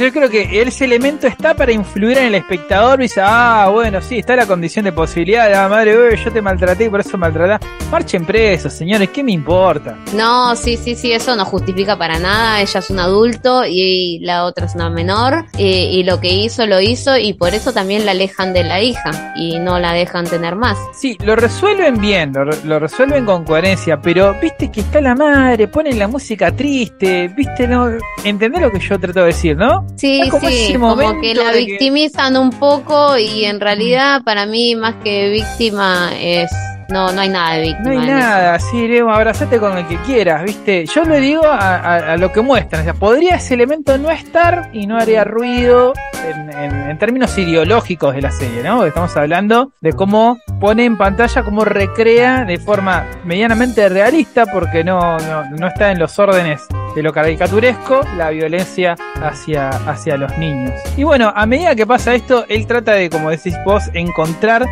Yo creo que ese elemento está para influir en el espectador y dice, ah, bueno, sí, está la condición de posibilidad la madre, uy, yo te maltraté y por eso maltratás. Marchen presos, señores, ¿qué me importa? No, sí, sí, sí, eso no justifica para nada. Ella es un adulto y la otra es una menor y, y lo que hizo, lo hizo y por eso también la alejan de la hija y no la dejan tener más. Sí, lo resuelven bien, lo, lo resuelven con coherencia, pero viste que está la madre, ponen la música triste, viste, no, entendés lo que yo trato de decir, ¿no? Sí, como sí, como que la victimizan que... un poco y en realidad para mí más que víctima es no, no hay nada de víctima. No hay nada, eso. sí, Leo, abrazate con el que quieras, ¿viste? Yo le digo a, a, a, lo que muestran, o sea, podría ese elemento no estar y no haría ruido en, en, en, términos ideológicos de la serie, ¿no? Estamos hablando de cómo pone en pantalla, cómo recrea de forma medianamente realista, porque no, no, no está en los órdenes de lo caricaturesco, la violencia hacia, hacia los niños. Y bueno, a medida que pasa esto, él trata de, como decís vos, encontrar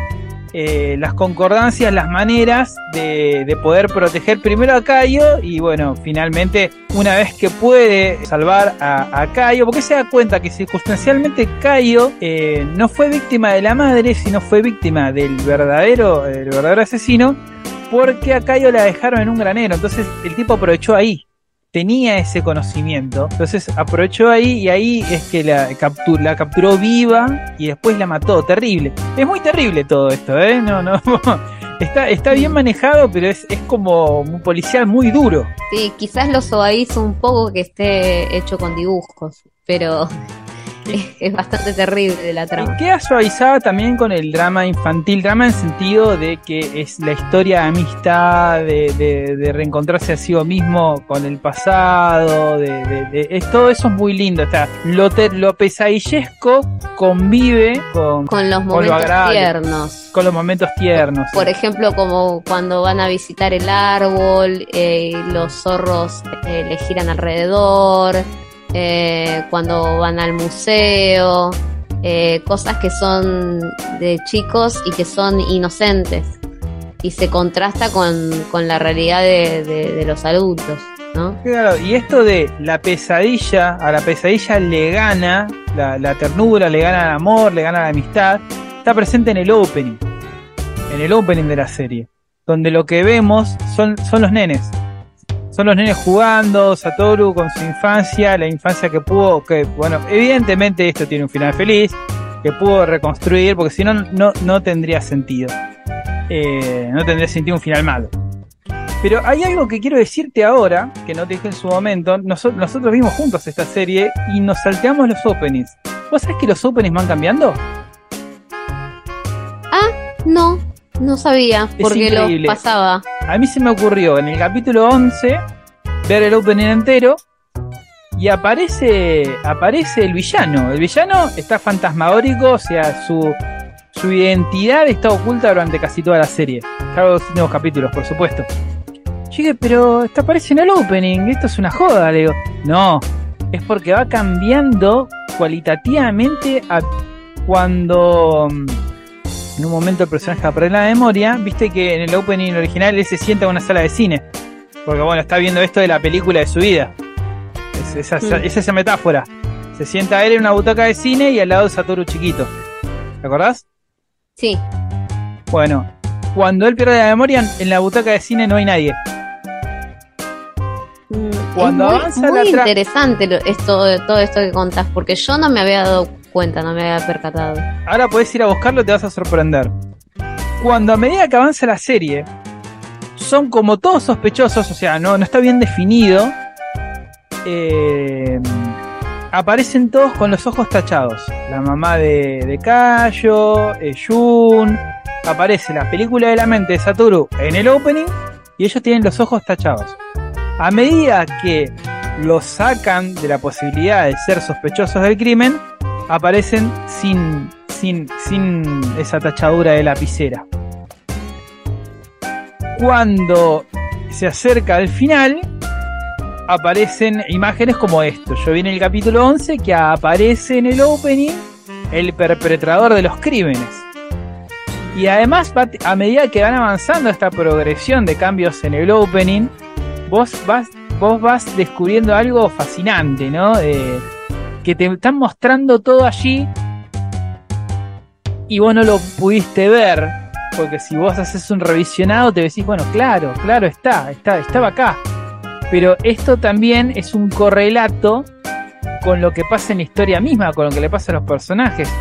eh, las concordancias, las maneras de, de, poder proteger primero a Cayo y bueno, finalmente una vez que puede salvar a, a Cayo, porque se da cuenta que circunstancialmente Cayo eh, no fue víctima de la madre, sino fue víctima del verdadero, el verdadero asesino, porque a Cayo la dejaron en un granero, entonces el tipo aprovechó ahí, tenía ese conocimiento. Entonces aprovechó ahí y ahí es que la, la capturó viva y después la mató. Terrible. Es muy terrible todo esto, ¿eh? No, no. Está, está bien manejado, pero es, como un policial muy duro. Sí, quizás lo suavizo un poco que esté hecho con dibujos, pero es bastante terrible la trama. Queda suavizada también con el drama infantil, drama en sentido de que es la historia de amistad, de, de, de reencontrarse a sí mismo con el pasado, de, de es, todo eso es muy lindo. O sea, lo, te, lo pesadillesco convive con, con los momentos tiernos. Con los momentos tiernos. Por sí. ejemplo, como cuando van a visitar el árbol, eh, los zorros eh, le giran alrededor eh, cuando van al museo, eh, cosas que son de chicos y que son inocentes. Y se contrasta con, con la realidad de, de, los adultos, ¿no? Y esto de la pesadilla, a la pesadilla le gana la, la ternura, le gana el amor, le gana la amistad, está presente en el opening, en el opening de la serie, donde lo que vemos son, son los nenes, son los nenes jugando, Satoru con su infancia, la infancia que pudo, que bueno, evidentemente esto tiene un final feliz, que pudo reconstruir, porque si no, no, no tendría sentido. Eh, no tendría sentido un final malo. Pero hay algo que quiero decirte ahora, que no te dije en su momento. Nosotros, nosotros vimos juntos esta serie y nos salteamos los openings. ¿Vos sabés que los openings van cambiando? Ah, no, no sabía, porque lo pasaba. A mí se me ocurrió en el capítulo 11 ver el opening entero y aparece aparece el villano. El villano está fantasmagórico, o sea, su, su identidad está oculta durante casi toda la serie. Claro, los nuevos capítulos, por supuesto. Llegué, pero está aparece en el opening, esto es una joda, le digo. No, es porque va cambiando cualitativamente a cuando en un momento el personaje aprende la memoria, viste que en el opening original él se sienta en una sala de cine. Porque bueno, está viendo esto de la película de su vida. Es esa, mm. es esa metáfora. Se sienta él en una butaca de cine y al lado de Satoru chiquito. ¿Te acordás? Sí. Bueno, cuando él pierde la memoria, en la butaca de cine no hay nadie. Cuando es muy, avanza muy la interesante esto, todo esto que contás, porque yo no me había dado no me había percatado. Ahora puedes ir a buscarlo te vas a sorprender. Cuando a medida que avanza la serie, son como todos sospechosos, o sea, no, no está bien definido. Eh, aparecen todos con los ojos tachados. La mamá de, de Kayo, eh, Jun. Aparece la película de la mente de Satoru en el opening y ellos tienen los ojos tachados. A medida que los sacan de la posibilidad de ser sospechosos del crimen, aparecen sin, sin, sin esa tachadura de lapicera. Cuando se acerca al final, aparecen imágenes como esto. Yo vi en el capítulo 11 que aparece en el opening el perpetrador de los crímenes. Y además, a medida que van avanzando esta progresión de cambios en el opening, vos vas, vos vas descubriendo algo fascinante, ¿no? Eh, que te están mostrando todo allí y vos no lo pudiste ver, porque si vos haces un revisionado te decís, bueno, claro, claro está, está, estaba acá. Pero esto también es un correlato con lo que pasa en la historia misma, con lo que le pasa a los personajes.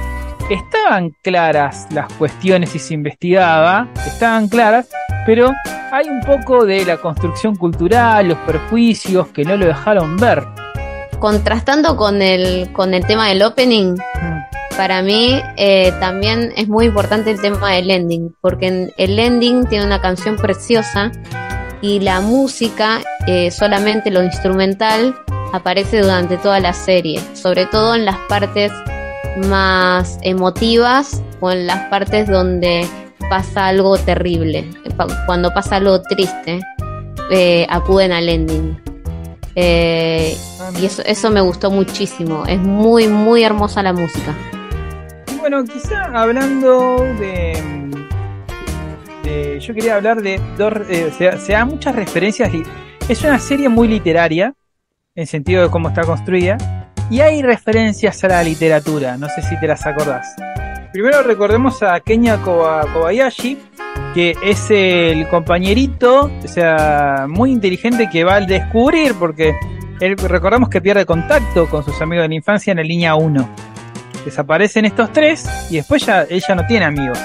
Estaban claras las cuestiones y se investigaba, estaban claras, pero hay un poco de la construcción cultural, los perjuicios que no lo dejaron ver contrastando con el, con el tema del opening, para mí eh, también es muy importante el tema del ending, porque el ending tiene una canción preciosa y la música, eh, solamente lo instrumental, aparece durante toda la serie, sobre todo en las partes más emotivas o en las partes donde pasa algo terrible, cuando pasa algo triste, eh, acuden al ending. Eh, y eso, eso me gustó muchísimo. Es muy, muy hermosa la música. Bueno, quizá hablando de. yo quería hablar de. Eh, se, se da muchas referencias. Es una serie muy literaria, en sentido de cómo está construida. Y hay referencias a la literatura, no sé si te las acordás. Primero recordemos a Kenya Kobayashi, que es el compañerito, o sea, muy inteligente que va al descubrir, porque él, recordamos que pierde contacto con sus amigos de la infancia en la línea 1. Desaparecen estos tres y después ya ella no tiene amigos.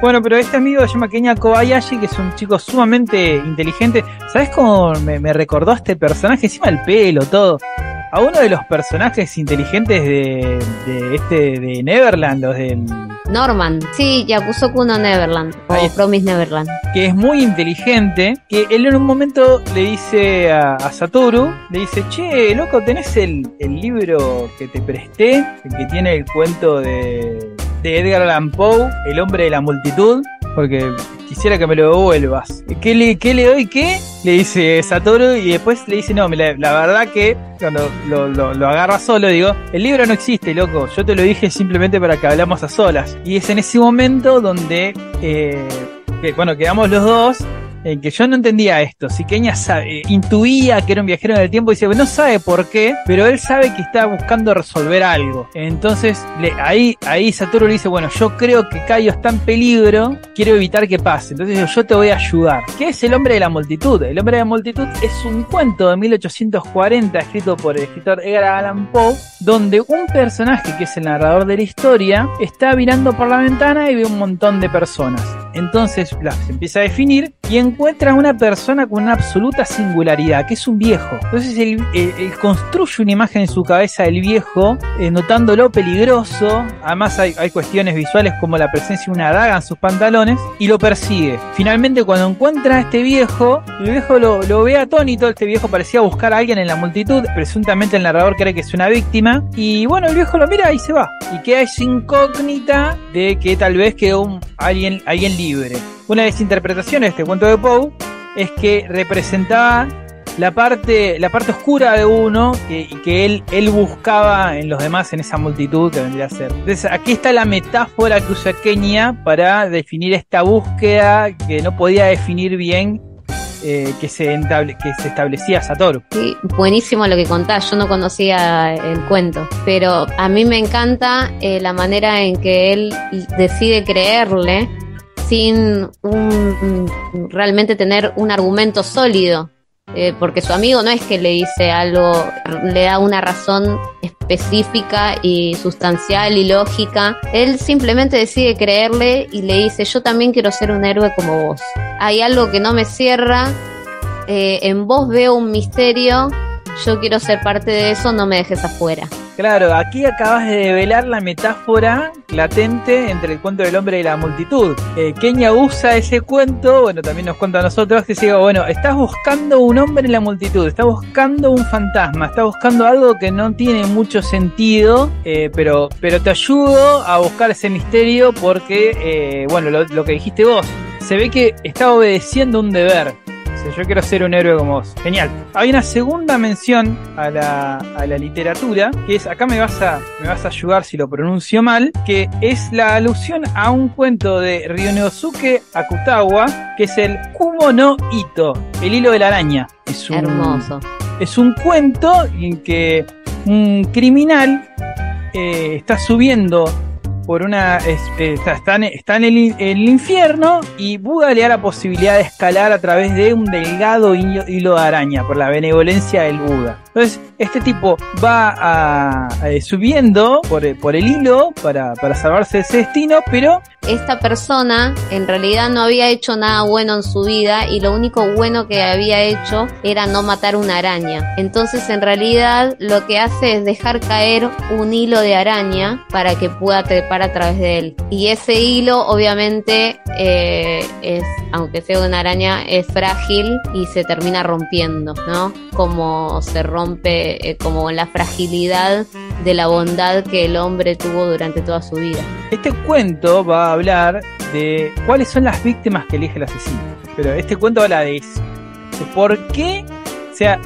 Bueno, pero este amigo se llama Kenya Kobayashi, que es un chico sumamente inteligente. ¿Sabes cómo me, me recordó a este personaje? Encima el pelo, todo. A uno de los personajes inteligentes de, de este de Neverland, los del Norman, sí, Yakusoku no Neverland, o Ahí. Promise Neverland. que es muy inteligente, que él en un momento le dice a, a Satoru, le dice, che, loco, ¿tenés el, el libro que te presté? El que tiene el cuento de, de Edgar Allan Poe, El hombre de la multitud, porque quisiera que me lo devuelvas. ¿Qué le, qué le doy qué? Le dice Satoru y después le dice, no, la, verdad que cuando lo, lo, lo agarra solo, digo, el libro no existe, loco, yo te lo dije simplemente para que hablamos a solas. Y es en ese momento donde... Eh, bueno, quedamos los dos en que yo no entendía esto. Si Kenya sabe- intuía que era un viajero en el tiempo y dice, no sabe por qué, pero él sabe que está buscando resolver algo. Entonces, le- ahí, ahí Satoru le dice, bueno, yo creo que Kaio está en peligro, quiero evitar que pase. Entonces yo, yo te voy a ayudar. ¿Qué es el hombre de la multitud? El hombre de la multitud es un cuento de 1840 escrito por el escritor Edgar Allan Poe, donde un personaje que es el narrador de la historia está mirando por la ventana y ve un montón de personas. Entonces las empieza a definir y encuentra una persona con una absoluta singularidad, que es un viejo. Entonces él, él- construye una imagen en su cabeza del viejo, eh, notándolo peligroso. Además hay, cuestiones visuales como la presencia de una daga en sus pantalones y lo persigue. Finalmente cuando encuentra a este viejo, el viejo lo, ve atónito. Este viejo parecía buscar a alguien en la multitud. Presuntamente el narrador cree que es una víctima. Y bueno, el viejo lo mira y se va. Y queda esa incógnita de que tal vez quedó alguien libre. Una de las interpretaciones de este cuento de Es que representaba la parte, la parte oscura de uno que, que él, él buscaba en los demás en esa multitud que vendría a ser. Entonces aquí está la metáfora que usa Kenia para definir esta búsqueda que no podía definir bien eh, que, se entable- que se establecía Satoru. Sí, buenísimo lo que contás, yo no conocía el cuento, pero a mí me encanta eh, la manera en que él decide creerle sin un, realmente tener un argumento sólido. Eh, porque su amigo no es que le dice algo, le da una razón específica y sustancial y lógica. Él simplemente decide creerle y le dice, yo también quiero ser un héroe como vos. Hay algo que no me cierra, eh, en vos veo un misterio, yo quiero ser parte de eso, no me dejes afuera. Claro, aquí acabas de develar la metáfora latente entre el cuento del hombre y la multitud. Eh, Kenia usa ese cuento, bueno, también nos cuenta a nosotros, que dice, bueno, estás buscando un hombre en la multitud, estás buscando un fantasma, estás buscando algo que no tiene mucho sentido, eh, pero, pero te ayudo a buscar ese misterio porque, eh, bueno, lo, lo que dijiste vos, se ve que está obedeciendo un deber. Dice, Yo quiero ser un héroe como vos. Genial. Hay una segunda mención a la, a la literatura, que es, acá me vas, a, me vas a ayudar si lo pronuncio mal, que es la alusión a un cuento de Ryonosuke Akutawa, que es el Kumo no Ito, el hilo de la araña. Es un, Hermoso. es un cuento en que un criminal eh, está subiendo por una eh, está, en, está en el, in- el infierno y Buda le da la posibilidad de escalar a través de un delgado hilo de araña por la benevolencia del Buda. Entonces, este tipo va eh, subiendo por, eh, por el hilo para, salvarse de ese destino, pero Esta persona en realidad no había hecho nada bueno en su vida y lo único bueno que había hecho era no matar una araña. Entonces en realidad lo que hace es dejar caer un hilo de araña para que pueda trepar a través de él. Y ese hilo obviamente eh, aunque sea una araña, es frágil y se termina rompiendo, ¿no? Como se rompe, eh, como la fragilidad de la bondad que el hombre tuvo durante toda su vida. Este cuento va a hablar de cuáles son las víctimas que elige el asesino. Pero este cuento habla de eso. De por qué, o sea,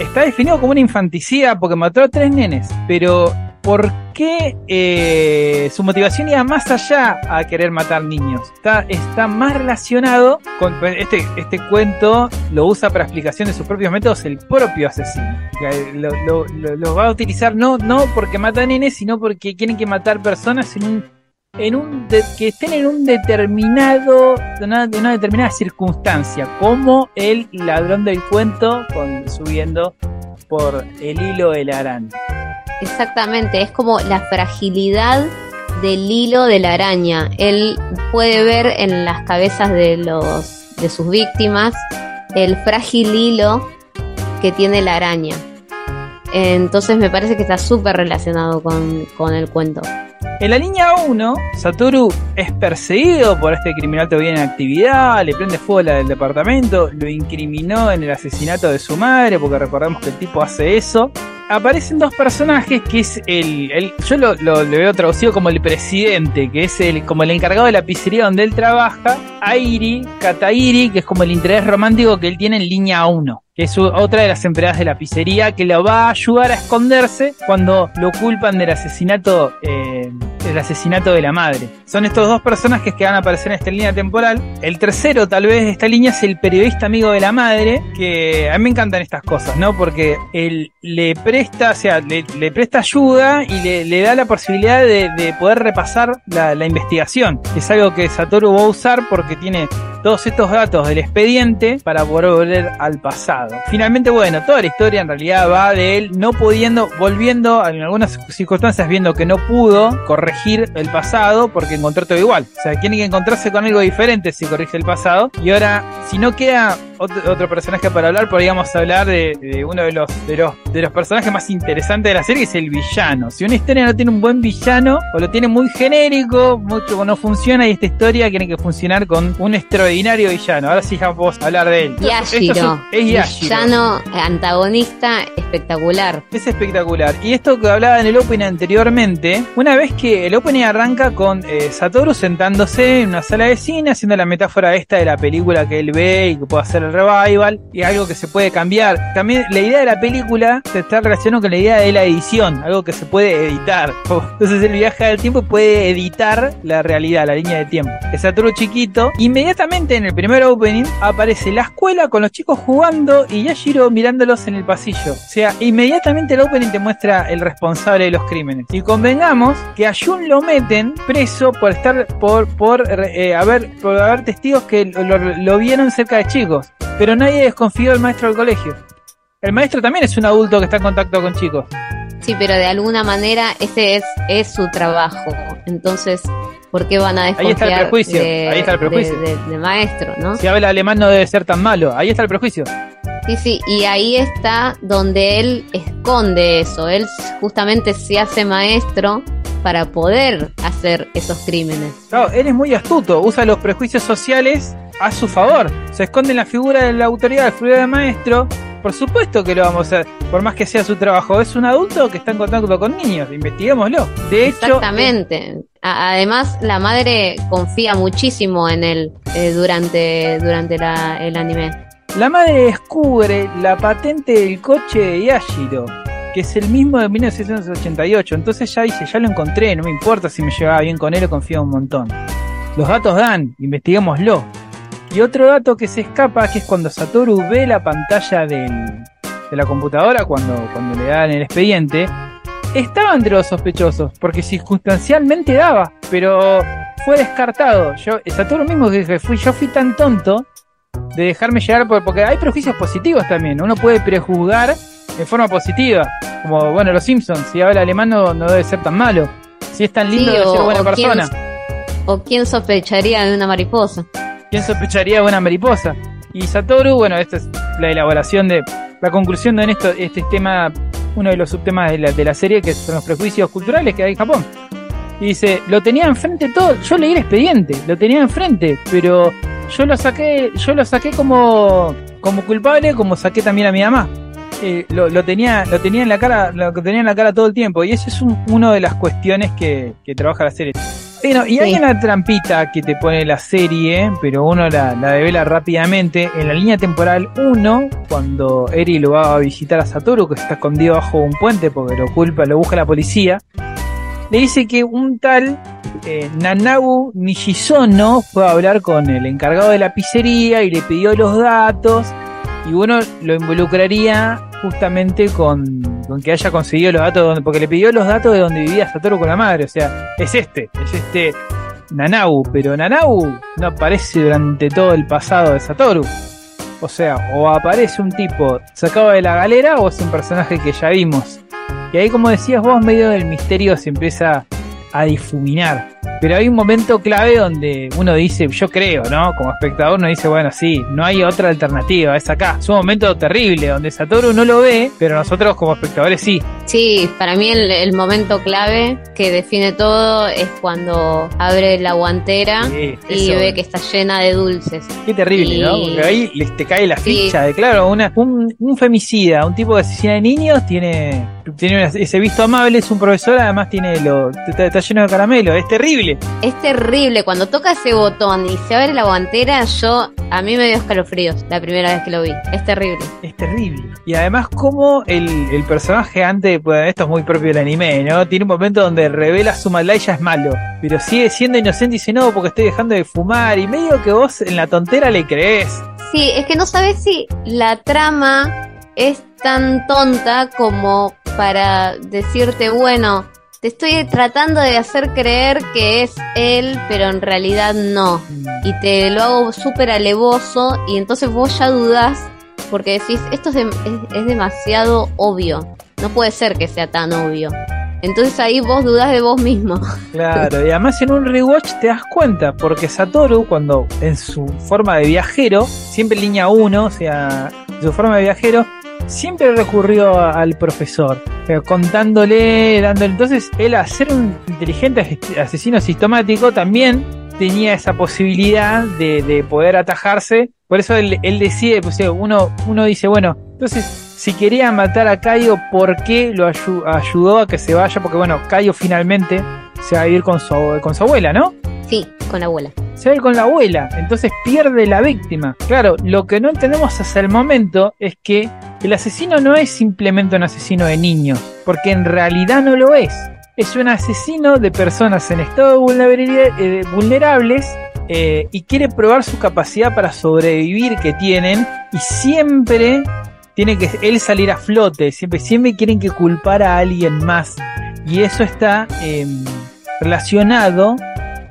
está definido como una infanticida porque mató a tres nenes, pero ¿por qué eh, su motivación iba más allá a querer matar niños? Está, más relacionado con este, este cuento, lo usa para explicación de sus propios métodos el propio asesino. Que Lo, va a utilizar no, no porque mata nenes, sino porque quieren que matar personas en un que estén en un determinado de una, de una determinada circunstancia como el ladrón del cuento subiendo por el hilo de la araña Exactamente, es como la fragilidad del hilo de la araña. Él puede ver en las cabezas de los de sus víctimas el frágil hilo que tiene la araña. Entonces me parece que está súper relacionado con, con el cuento. En la línea 1, Satoru es perseguido por este criminal todavía en actividad, le prende fuego del departamento, lo incriminó en el asesinato de su madre, porque recordemos que el tipo hace eso. Aparecen dos personajes que es el, el yo lo, lo, lo veo traducido como el presidente, que es el como el encargado de la pizzería donde él trabaja, Airi, Katairi, que es como el interés romántico que él tiene en línea 1 que es otra de las empleadas de la pizzería que lo va a ayudar a esconderse cuando lo culpan del asesinato eh, asesinato de la madre. Son estos dos personajes que van a aparecer en esta línea temporal. El tercero, tal vez, de esta línea es el periodista amigo de la madre, que a mí me encantan estas cosas, ¿no? Porque él le presta, o sea, le, presta ayuda y le, da la posibilidad de, de poder repasar la, la investigación. Es algo que Satoru va a usar porque tiene todos estos datos del expediente para poder volver al pasado. Finalmente, bueno, toda la historia en realidad va de él no pudiendo, volviendo en algunas circunstancias viendo que no pudo corregir el pasado porque encontró todo igual. O sea, tiene que encontrarse con algo diferente si corrige el pasado. Y ahora, si no queda otro, otro personaje para hablar, podríamos hablar de, de, uno de los, de los de los personajes más interesantes de la serie, que es el villano. Si una historia no tiene un buen villano, o lo tiene muy genérico, mucho no funciona, y esta historia tiene que funcionar con un extraordinario villano. Ahora sí vamos a hablar de él. Yashiro. Es, es Yashiro. Villano antagonista espectacular. Es espectacular. Y esto que hablaba en el opening anteriormente, una vez que el opening arranca con eh, Satoru sentándose en una sala de cine, haciendo la metáfora esta de la película que él ve y que puede hacer el revival, y algo que se puede cambiar. También la idea de la película se está relacionado con la idea de la edición, algo que se puede editar. Entonces él viaja del tiempo puede editar la realidad, la línea de tiempo. Es Satoru chiquito. Inmediatamente en el primer opening aparece la escuela con los chicos jugando y Yashiro mirándolos en el pasillo. O sea, inmediatamente el opening te muestra el responsable de los crímenes. Y convengamos que a Jun lo meten preso por estar por por eh, haber por haber testigos que lo vieron cerca de chicos. Pero nadie desconfió del maestro del colegio. El maestro también es un adulto que está en contacto con chicos. Sí, pero de alguna manera ese es, es su trabajo. Entonces, ¿por qué van a desconfiar Ahí está el prejuicio. De, Ahí está el prejuicio. De, de, de, maestro, ¿no? Si habla alemán no debe ser tan malo. Ahí está el prejuicio. Sí, sí, y ahí está donde él esconde eso. Él justamente se hace maestro para poder hacer esos crímenes. Claro, él es muy astuto, usa los prejuicios sociales a su favor. Se esconde en la figura de la autoridad, la figura del maestro. Por supuesto que lo vamos a hacer, por más que sea su trabajo. Es un adulto que está en contacto con niños, investiguémoslo. De hecho, Exactamente. Además, la madre confía muchísimo en él eh, durante, durante la, el anime. La madre descubre la patente del coche de Yashiro, que es el mismo de 1988. Entonces ya dice, ya lo encontré, no me importa si me llevaba bien con él o confío un montón. Los datos dan, investiguémoslo. Y otro dato que se escapa, que es cuando Satoru ve la pantalla del, de la computadora, cuando, cuando le dan el expediente, estaba entre los sospechosos, porque circunstancialmente daba, pero fue descartado. Yo, Satoru mismo que fui, yo fui tan tonto de dejarme llegar por, porque hay prejuicios positivos también. Uno puede prejuzgar de forma positiva. Como, bueno, los Simpsons, si habla alemán no, no debe ser tan malo. Si es tan lindo, sí, debe ser buena o persona. Quién, o quién sospecharía de una mariposa. ¿Quién sospecharía de buena mariposa? Y Satoru, bueno, esta es la elaboración de. La conclusión de esto, este tema, uno de los subtemas de la, de la serie, que son los prejuicios culturales que hay en Japón. Y dice, lo tenía enfrente todo, yo leí el expediente, lo tenía enfrente, pero yo lo saqué, yo lo saqué como, como culpable, como saqué también a mi mamá. Eh, lo, lo, tenía, lo tenía en la cara, lo tenía en la cara todo el tiempo, y eso es un, una de las cuestiones que, que trabaja la serie. Bueno, y sí. hay una trampita que te pone la serie, pero uno la, la devela rápidamente. En la línea temporal 1, cuando Eri lo va a visitar a Satoru, que está escondido bajo un puente porque lo culpa, lo busca la policía, le dice que un tal eh, Nanabu Nishizono fue a hablar con el encargado de la pizzería y le pidió los datos y uno lo involucraría justamente con, con, que haya conseguido los datos donde, porque le pidió los datos de donde vivía Satoru con la madre, o sea, es este, es este Nanau, pero Nanau no aparece durante todo el pasado de Satoru. O sea, o aparece un tipo sacado de la galera o es un personaje que ya vimos. Y ahí, como decías vos, medio del misterio se empieza a difuminar. Pero hay un momento clave donde uno dice, yo creo, ¿no? Como espectador uno dice, bueno, sí, no hay otra alternativa, es acá. Es un momento terrible donde Satoru no lo ve, pero nosotros como espectadores sí. Sí, para mí el, el momento clave que define todo es cuando abre la guantera Sí, y ve que está llena de dulces. Qué terrible, Y- ¿no? Porque ahí le- te cae la Sí. ficha de, claro, una, un, un femicida, un tipo que asesina a niños, tiene, tiene ese visto amable, es un profesor, además tiene lo, está, está lleno de caramelo, es terrible. Es terrible, cuando toca ese botón y se abre la guantera, yo, a mí me dio escalofríos la primera vez que lo vi. Es terrible. Es terrible. Y además como el, el personaje antes, pues esto es muy propio del anime, ¿no? Tiene un momento donde revela su maldad y ya es malo. Pero sigue siendo inocente y dice, no, porque estoy dejando de fumar. Y medio que vos en la tontera le crees. Sí, es que no sabes si la trama es tan tonta como para decirte, bueno, te estoy tratando de hacer creer que es él, pero en realidad no. Y te lo hago súper alevoso y entonces vos ya dudás porque decís, esto es, es- es demasiado obvio. No puede ser que sea tan obvio. Entonces ahí vos dudás de vos mismo. Claro, y además en un rewatch te das cuenta, porque Satoru, cuando en su forma de viajero, siempre en línea 1, o sea, en su forma de viajero, siempre recurrió a- al profesor, eh, contándole, dándole. Entonces, él, a ser un inteligente as- asesino sistemático, también tenía esa posibilidad de, de poder atajarse. Por eso él, decide, pues, eh, uno, uno dice, bueno, entonces, si quería matar a Caio, ¿por qué lo ayu- ayudó a que se vaya? Porque, bueno, Caio finalmente se va a ir con su, con su abuela, ¿no? Sí, con la abuela. Se va con la abuela, entonces pierde la víctima. Claro, lo que no entendemos hasta el momento es que el asesino no es simplemente un asesino de niños, porque en realidad no lo es. Es un asesino de personas en estado de eh, vulnerables eh, y quiere probar su capacidad para sobrevivir que tienen y siempre tiene que él salir a flote, siempre, siempre quieren que culpar a alguien más. Y eso está em, relacionado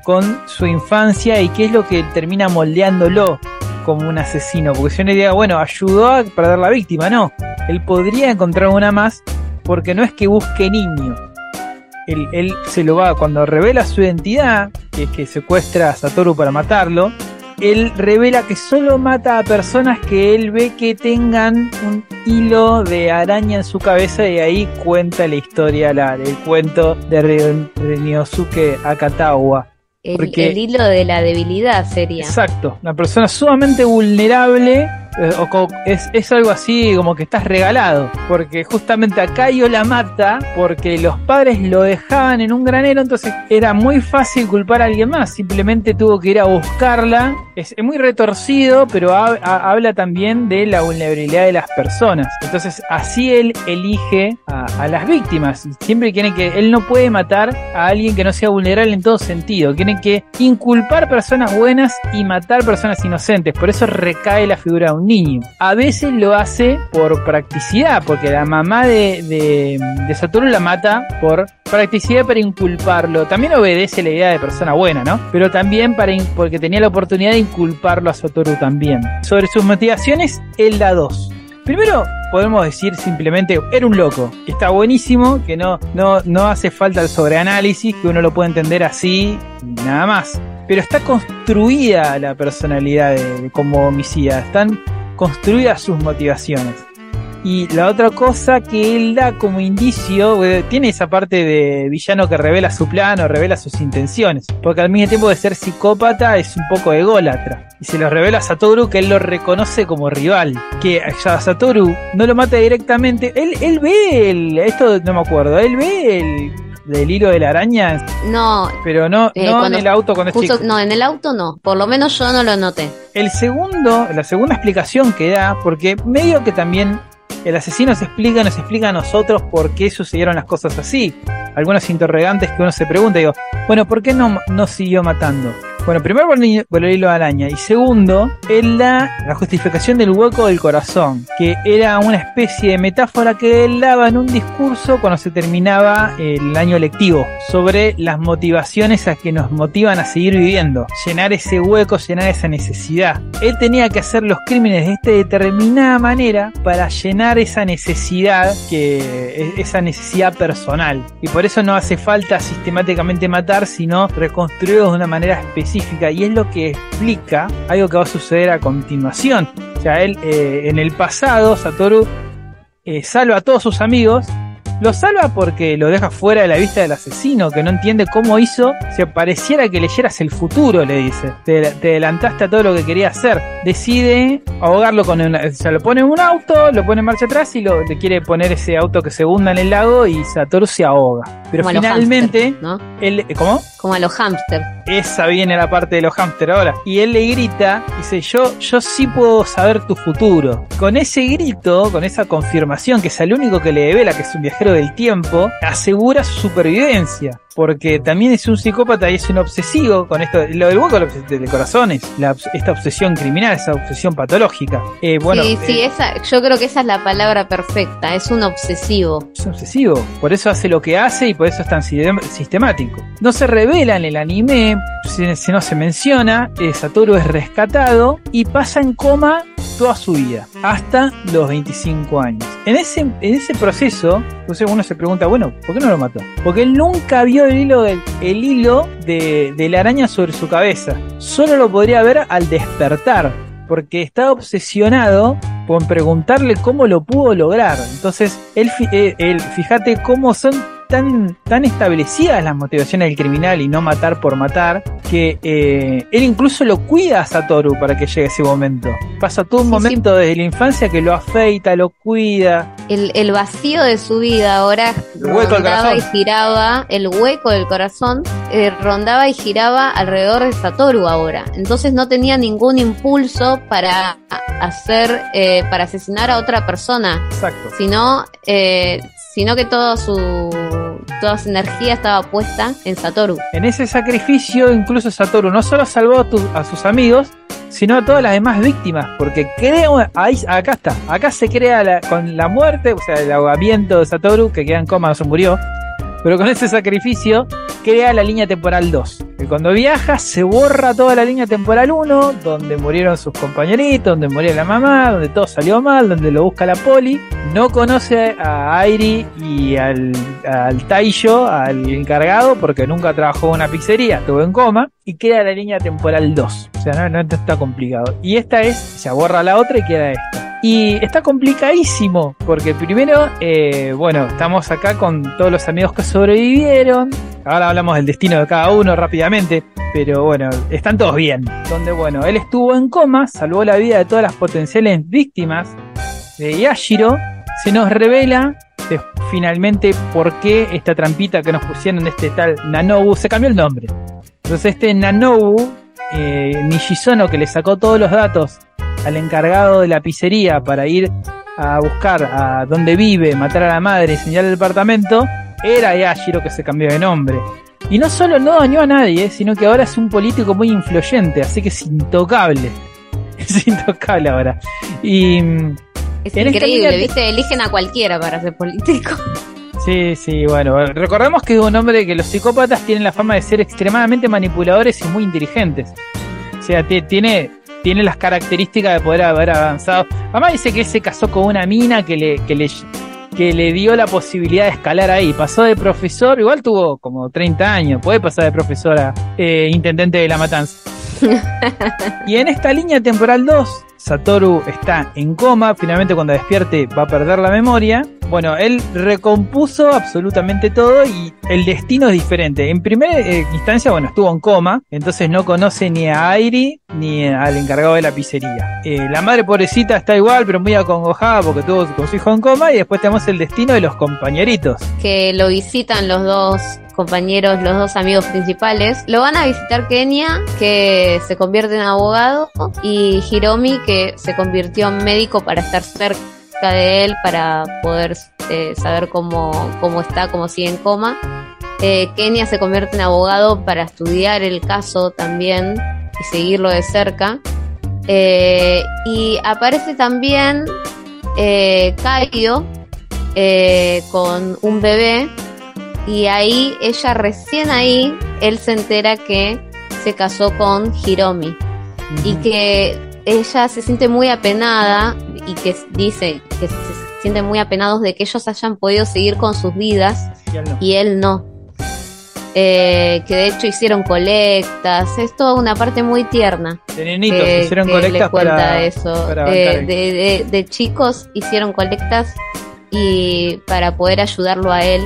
con su infancia y qué es lo que termina moldeándolo como un asesino. Porque si uno diga, bueno, ayudó a perder la víctima, no. Él podría encontrar una más porque no es que busque niños. Él, se lo va, cuando revela su identidad, que es que secuestra a Satoru para matarlo, él revela que solo mata a personas que él ve que tengan un hilo de araña en su cabeza y ahí cuenta la historia, la, cuento de Re- Akatawa. El, Porque- el hilo de la debilidad sería. Exacto, una persona sumamente vulnerable eh, o es, algo así como que estás regalado, porque justamente a Caio la mata porque los padres lo dejaban en un granero, entonces era muy fácil culpar a alguien más, simplemente tuvo que ir a buscarla, es, muy retorcido, pero ha- ha- habla también de la vulnerabilidad de las personas, entonces así él elige a, las víctimas, siempre quieren que él no puede matar a alguien que no sea vulnerable en todo sentido, quieren que inculpar personas buenas y matar personas inocentes, por eso recae la figura de un niño. A veces lo hace por practicidad, porque la mamá de, de, de la mata por practicidad para inculparlo. También obedece la idea de persona buena, ¿no? Pero también para porque tenía la oportunidad de inculparlo a Satoru también. Sobre sus motivaciones, él da dos. Primero, podemos decir simplemente, era un loco. Está buenísimo, que no, no, no hace falta el sobreanálisis, que uno lo puede entender así, nada más. Pero está construida la personalidad de, de como homicida, están construidas sus motivaciones. Y la otra cosa que él da como indicio, eh, tiene esa parte de villano que revela su plan o revela sus intenciones, porque al mismo tiempo de ser psicópata es un poco ególatra. Y se lo revela a Satoru que él lo reconoce como rival, que ya Satoru no lo mata directamente, él, él ve el, esto no me acuerdo, él ve el del hilo de la araña, No, pero no, Eh, no en el auto cuando es justo, chico. no, en el auto no. Por lo menos yo no lo noté. El segundo, la segunda explicación que da, porque medio que también el asesino se explica, nos explica a nosotros por qué sucedieron las cosas así. Algunos interrogantes que uno se pregunta, digo, bueno, ¿por qué no, no siguió matando? Bueno, primero por el, hilo de araña y segundo, en la, la justificación del hueco del corazón, que era una especie de metáfora que él daba en un discurso cuando se terminaba el año lectivo sobre las motivaciones a que nos motivan a seguir viviendo, llenar ese hueco, llenar esa necesidad. Él tenía que hacer los crímenes de esta determinada manera para llenar esa necesidad que esa necesidad personal y por eso no hace falta sistemáticamente matar, sino reconstruirlo de una manera específica y es lo que explica algo que va a suceder a continuación. O sea, él eh, en el pasado, Satoru eh, salva a todos sus amigos lo salva porque lo deja fuera de la vista del asesino, que no entiende cómo hizo. Si pareciera que leyeras el futuro, le dice. Te, adelantaste a todo lo que quería hacer. Decide ahogarlo con. O sea, lo pone en un auto, lo pone en marcha atrás y lo, le quiere poner ese auto que se hunda en el lago y Satoru se ahoga. Pero finalmente. ¿no? él, ¿Cómo? Como a los hámsters. Esa viene la parte de los hámsters ahora. Y él le grita, dice, yo, yo sí puedo saber tu futuro. Con ese grito, con esa confirmación, que es el único que le devela que es un viajero del tiempo, asegura su supervivencia porque también es un psicópata y es un obsesivo con esto. Lo del hueco del corazón es esta obsesión criminal, esa obsesión patológica. Eh, bueno, sí, sí, eh, esa, yo creo que esa es la palabra perfecta, es un obsesivo. Es un obsesivo, por eso hace lo que hace y por eso es tan sistemático. No se revela en el anime, si, no se menciona, eh, Satoru es rescatado y pasa en coma toda su vida, hasta los 25 años. En ese, proceso, entonces uno se pregunta, bueno, ¿por qué no lo mató? Porque él nunca vio el hilo, del, el hilo de, la araña sobre su cabeza. Solo lo podría ver al despertar, porque está obsesionado con preguntarle cómo lo pudo lograr. Entonces, él, eh, él fíjate cómo son tan, tan establecidas las motivaciones del criminal y no matar por matar, que eh, él incluso lo cuida a Satoru para que llegue ese momento. Pasa todo un momento desde la infancia que lo afeita, lo cuida. El, el vacío de su vida ahora rondaba y giraba, el hueco del corazón eh, rondaba y giraba alrededor de Satoru ahora. Entonces no tenía ningún impulso para hacer, eh, para asesinar a otra persona. Exacto. Sino, sino que todo su toda su energía estaba puesta en Satoru. En ese sacrificio, incluso Satoru no solo salvó a, sus amigos, sino a todas las demás víctimas, porque creo, ahí, acá está, acá se crea con la muerte, o sea, el ahogamiento de Satoru, que queda en coma, no murió, pero con ese sacrificio crea la línea temporal 2. Que cuando viaja se borra toda la línea temporal 1, donde murieron sus compañeritos, donde murió la mamá, donde todo salió mal, donde lo busca la poli. No conoce a Airi y al, al Taisho, al encargado, porque nunca trabajó en una pizzería, estuvo en coma. Y queda la línea temporal 2. O sea, no, no está complicado. Y esta es, se borra la otra y queda esta. Y está complicadísimo, porque primero, eh, bueno, estamos acá con todos los amigos que sobrevivieron. Ahora hablamos del destino de cada uno rápidamente, pero bueno, están todos bien. Donde, bueno, él estuvo en coma, salvó la vida de todas las potenciales víctimas de Yashiro. Se nos revela finalmente por qué esta trampita que nos pusieron de este tal Nanobu se cambió el nombre. Entonces, este Nanobu, eh, Nishizono, que le sacó todos los datos al encargado de la pizzería para ir a buscar a dónde vive, matar a la madre y señalar el departamento, era Yashiro que se cambió de nombre. Y no solo no dañó a nadie, sino que ahora es un político muy influyente, así que es intocable. Es intocable ahora. Y. Es increíble, ¿viste? Eligen a cualquiera para ser político. Sí, sí, bueno. Recordemos que es un hombre que los psicópatas tienen la fama de ser extremadamente manipuladores y muy inteligentes. O sea, tiene tiene las características de poder haber avanzado. Mamá dice que él se casó con una mina que le, que le, que le dio la posibilidad de escalar ahí. Pasó de profesor, igual tuvo como 30 años, puede pasar de profesor a eh, intendente de la matanza. y en esta línea temporal 2, Satoru está en coma, finalmente cuando despierte va a perder la memoria. Bueno, él recompuso absolutamente todo y el destino es diferente. En primera eh, instancia, bueno, estuvo en coma, entonces no conoce ni a Airi ni al encargado de la pizzería. Eh, la madre pobrecita está igual, pero muy acongojada porque tuvo su hijo en coma y después tenemos el destino de los compañeritos. Que lo visitan los dos compañeros, los dos amigos principales. Lo van a visitar Kenia, que se convierte en abogado, y Hiromi, que se convirtió en médico para estar cerca de él, para poder eh, saber cómo, cómo está, cómo sigue en coma. Eh, Kenia se convierte en abogado para estudiar el caso también y seguirlo de cerca. Eh, y aparece también eh, Kaio eh, con un bebé y ahí ella recién ahí él se entera que se casó con Hiromi y que ella se siente muy apenada y que dice que se sienten muy apenados de que ellos hayan podido seguir con sus vidas Y él no. y él no. Eh, que de hecho hicieron colectas, es toda una parte muy tierna. De nenitos que- hicieron que le colectas para, eso. para Eh, de, de- de chicos hicieron colectas y para poder ayudarlo a él.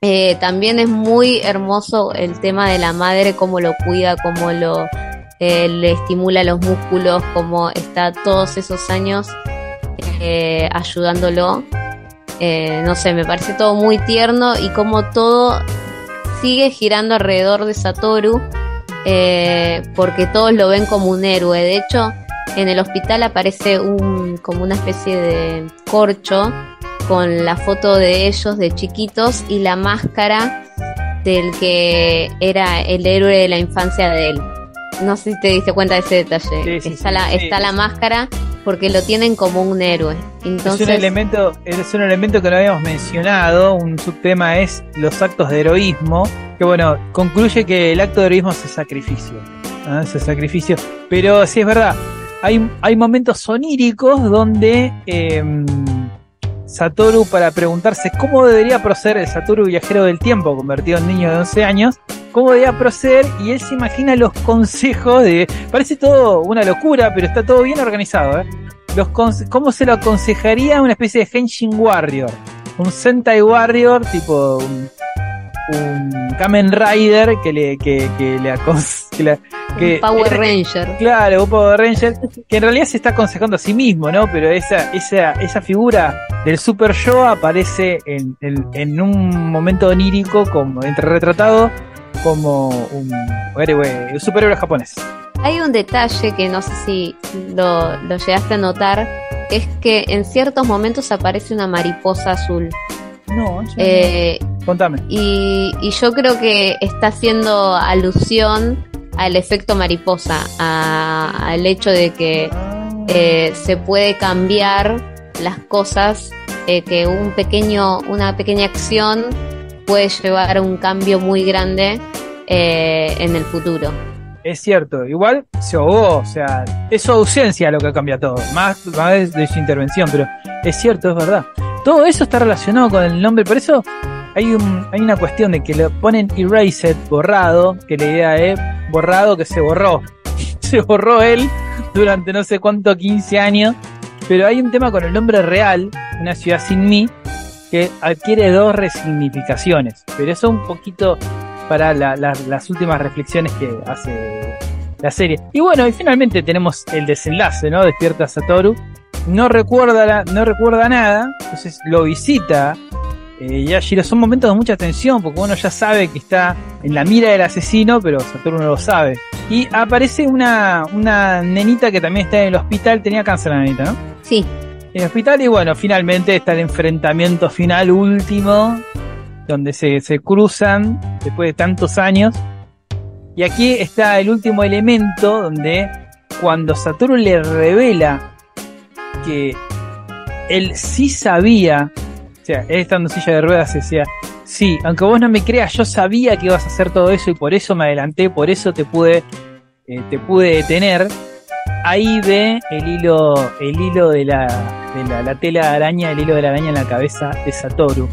Eh, también es muy hermoso el tema de la madre, cómo lo cuida, cómo lo eh, le estimula los músculos, cómo está todos esos años eh, ayudándolo. Eh, no sé, me parece todo muy tierno y como todo sigue girando alrededor de Satoru porque todos lo ven como un héroe. De hecho, en el hospital aparece un como una especie de corcho con la foto de ellos de chiquitos y la máscara del que era el héroe de la infancia de él. No sé si te diste cuenta de ese detalle. Sí, sí, está sí, la, está la máscara porque lo tienen como un héroe. Entonces, es un elemento, es un elemento que no habíamos mencionado, un subtema es los actos de heroísmo, que bueno, concluye que el acto de heroísmo es el sacrificio, es el sacrificio, pero sí es verdad, hay, hay momentos oníricos donde eh, Satoru para preguntarse cómo debería proceder el Satoru viajero del tiempo, convertido en niño de 11 años, cómo debería proceder y él se imagina los consejos de... Parece todo una locura, pero está todo bien organizado, ¿eh? Los ¿Cómo se lo aconsejaría una especie de Henshin Warrior? Un Sentai Warrior, tipo un, un Kamen Rider que le, que, que le acons- que- un Power Ranger. Claro, un Power Ranger, que en realidad se está aconsejando a sí mismo, ¿no? Pero esa, esa, esa figura del Super Yo aparece en, en, en un momento onírico, como entre retratado como un héroe, un superhéroe japonés. Hay un detalle que no sé si lo, lo llegaste a notar, es que en ciertos momentos aparece una mariposa azul. No, Eh, no. contame. y, y yo creo que está haciendo alusión al efecto mariposa, a- al hecho de que eh, se puede cambiar las cosas, eh, que un pequeño, una pequeña acción puede llevar a un cambio muy grande eh, en el futuro. Es cierto, igual se ahogó, o sea, es su ausencia lo que cambia todo, más, más de, su intervención, pero es cierto, es verdad. Todo eso está relacionado con el nombre, por eso hay, un, hay una cuestión de que le ponen erased, borrado, que la idea es borrado que se borró. se borró él durante no sé cuánto, 15 años, pero hay un tema con el nombre real, una ciudad sin mí, que adquiere dos resignificaciones, pero eso un poquito para la- la- las últimas reflexiones que hace la serie. Y bueno, y finalmente tenemos el desenlace, ¿no? Despierta Satoru. No recuerda, no recuerda nada, entonces lo visita. Eh, Yashiro, son momentos de mucha tensión porque uno ya sabe que está en la mira del asesino, pero Satoru no lo sabe. Y aparece una, una nenita que también está en el hospital, tenía cáncer la nenita, ¿no? Sí, en el hospital y bueno, finalmente está el enfrentamiento final último, donde se, se cruzan después de tantos años. Y aquí está el último elemento donde cuando Satoru le revela que él sí sabía, sea, él estando en silla de ruedas decía, sí, aunque vos no me creas, yo sabía que ibas a hacer todo eso y por eso me adelanté, por eso te pude, eh, te pude detener ahí ve el hilo, el hilo de la, de la, la tela de araña, el hilo de la araña en la cabeza de Satoru.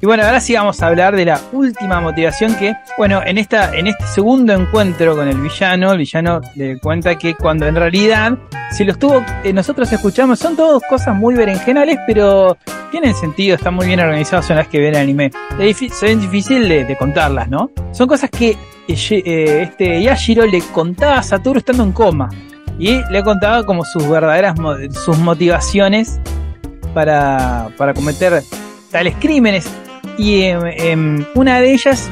Y bueno, ahora sí vamos a hablar de la última motivación que, bueno, en esta, en este segundo encuentro con el villano, el villano le cuenta que cuando en realidad, si los tuvo, eh, nosotros escuchamos, son todas cosas muy berenjenales, pero tienen sentido, están muy bien organizadas una vez que ven el anime. Es difí- son difícil de, de contarlas, ¿no? Son cosas que eh, eh, este Yashiro le contaba a Satoru estando en coma. Y le contaba como sus verdaderas sus motivaciones para, para cometer tales crímenes. Y em, em, una de ellas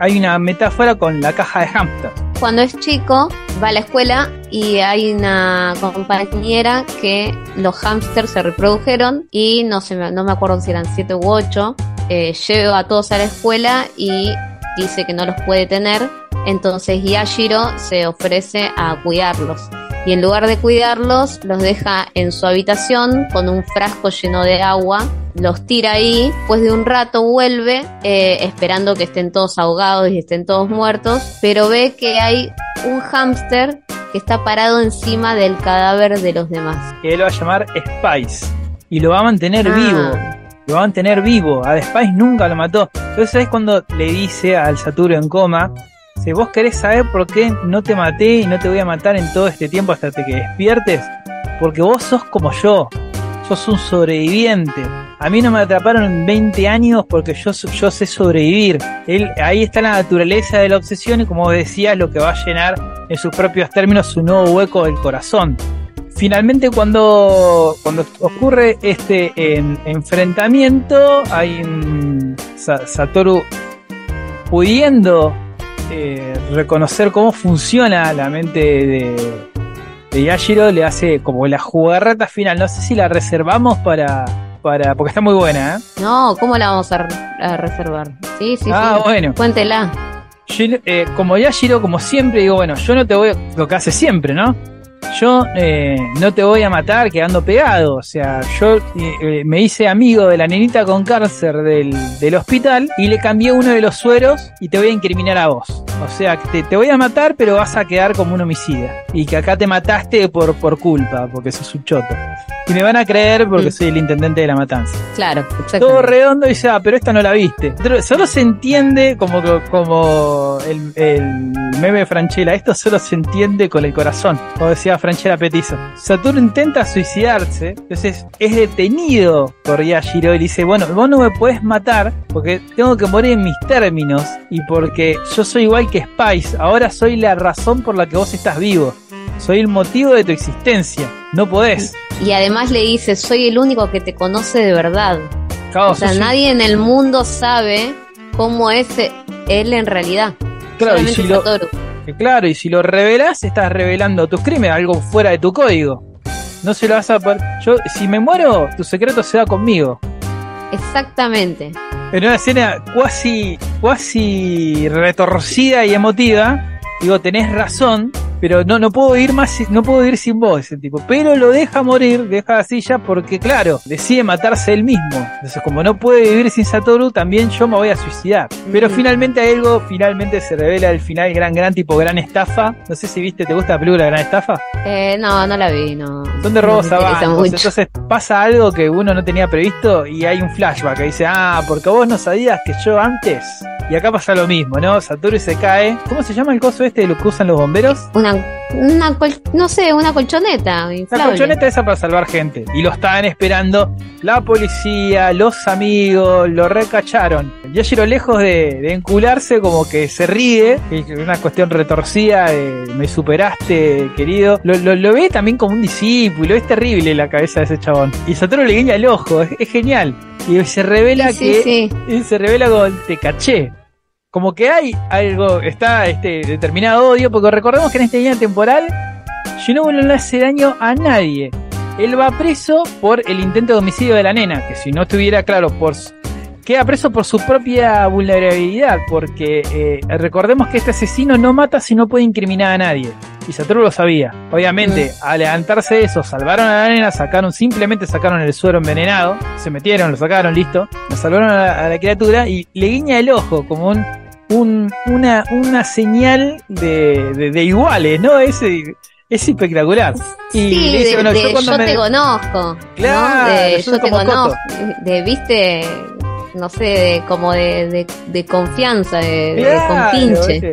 hay una metáfora con la caja de hamster. cuando es chico va a la escuela y hay una compañera que los hámsters se reprodujeron y no sé, no me acuerdo si eran siete u ocho. eh, lleva a todos a la escuela y dice que no los puede tener. Entonces Yashiro se ofrece a cuidarlos. Y en lugar de cuidarlos, los deja en su habitación con un frasco lleno de agua. Los tira ahí. Después de un rato vuelve, eh, esperando que estén todos ahogados y estén todos muertos. Pero ve que hay un hámster que está parado encima del cadáver de los demás. Que él lo va a llamar Spice. Y lo va a mantener Ah. vivo. Lo va a mantener vivo. A The Spice nunca lo mató. Entonces es cuando le dice al Saturno en coma. Si vos querés saber por qué no te maté y no te voy a matar en todo este tiempo hasta que despiertes, porque vos sos como yo, sos un sobreviviente. A mí no me atraparon en 20 años porque yo, sé sobrevivir. Ahí está la naturaleza de la obsesión y como decías, lo que va a llenar en sus propios términos su nuevo hueco del corazón. Finalmente cuando, ocurre este en- enfrentamiento, hay Satoru pudiendo eh, reconocer cómo funciona la mente de, de Yashiro, le hace como la jugarreta final. No sé si la reservamos para, para porque está muy buena. ¿eh? No, ¿cómo la vamos a, re- a reservar? Sí, sí, ah, sí. bueno. Cuéntela. Yo, eh, como Yashiro, como siempre, digo, bueno, yo no te voy. Lo que hace siempre, ¿no? Yo eh, no te voy a matar quedando pegado. O sea, yo eh, eh, me hice amigo de la nenita con cáncer del, del hospital y le cambié uno de los sueros y te voy a incriminar a vos. O sea, te, te voy a matar, pero vas a quedar como un homicida. Y que acá te mataste por, por culpa, porque sos un choto. Y me van a creer porque Mm. soy el intendente de la matanza Claro, todo redondo y dice, ah, pero esta no la viste. Solo se entiende como, como el, el meme de Franchella, esto solo se entiende con el corazón, como decía Franchella Petizo. Saturno intenta suicidarse, entonces es detenido por Yashiro y le dice, bueno, vos no me puedes matar porque tengo que morir en mis términos y porque yo soy igual que Spice, ahora soy la razón por la que vos estás vivo. Soy el motivo de tu existencia. No podés. Y además le dice, soy el único que te conoce de verdad. O sea, nadie en el mundo sabe cómo es él en realidad. Claro, y si lo, Satoru. Claro, y si lo revelas, estás revelando tus crímenes, algo fuera de tu código. No se lo vas a. Yo, si me muero, tu secreto se da conmigo. Exactamente. En una escena cuasi, cuasi retorcida y emotiva, digo, tenés razón, pero no, no puedo ir más, no puedo ir sin vos, ese tipo. Pero lo deja morir, deja la silla, porque claro, decide matarse él mismo. Entonces, como no puede vivir sin Satoru, también yo me voy a suicidar. Pero finalmente hay algo, finalmente se revela el final, gran, gran tipo, gran estafa. No sé si viste, ¿te gusta la película Gran Estafa? Eh, no, no la vi, no. Son de no robos me a. Entonces pasa algo que uno no tenía previsto y hay un flashback que dice, ah, porque vos no sabías que yo antes. Y acá pasa lo mismo, ¿no? Satoru se cae. ¿Cómo se llama el coso este de lo que usan los bomberos? Una, una col- no sé, una colchoneta La inflable. colchoneta esa para salvar gente. Y lo estaban esperando la policía, los amigos, lo recacharon. Yashiro lejos de, de encularse como que se ríe, es una cuestión retorcida de me superaste, querido. Lo, lo, lo ve también como un discípulo, es terrible la cabeza de ese chabón. Y Satoru le guiña el ojo, es, es genial. Y se revela Sí, que sí. y se revela con te caché. Como que hay algo, está este determinado odio, porque recordemos que en esta línea temporal Shinobu no le hace daño a nadie. Él va preso por el intento de homicidio de la nena, que si no estuviera claro, por queda preso por su propia vulnerabilidad, porque eh, recordemos que este asesino no mata si no puede incriminar a nadie. Y Satoru lo sabía. Obviamente, al levantarse de eso, salvaron a la nena, sacaron, simplemente sacaron el suero envenenado, se metieron, lo sacaron, listo, lo salvaron a la, a la criatura y le guiña el ojo como un, un- una, una señal de, de, de iguales, ¿no? Es, es espectacular. Y Sí, dice, de, bueno, de yo yo, me- te conozco. Claro, ¿no? De yo te conozco. De, viste, no sé, de, como de, de, de confianza, de, de Claro, compinche. ¿viste?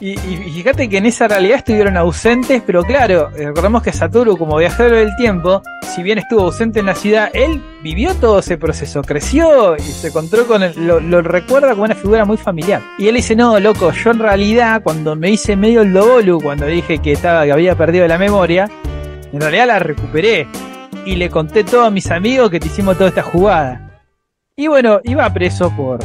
Y, y- fíjate que en esa realidad estuvieron ausentes, pero claro, eh, recordemos que Satoru, como viajero del tiempo, si bien estuvo ausente en la ciudad, él vivió todo ese proceso, creció y se encontró con él, lo, lo recuerda como una figura muy familiar. Y él dice, no, loco, yo en realidad, cuando me hice medio el dobolu, cuando dije que estaba, que había perdido la memoria, en realidad la recuperé. Y le conté todo a mis amigos que te hicimos toda esta jugada. Y bueno, iba preso por,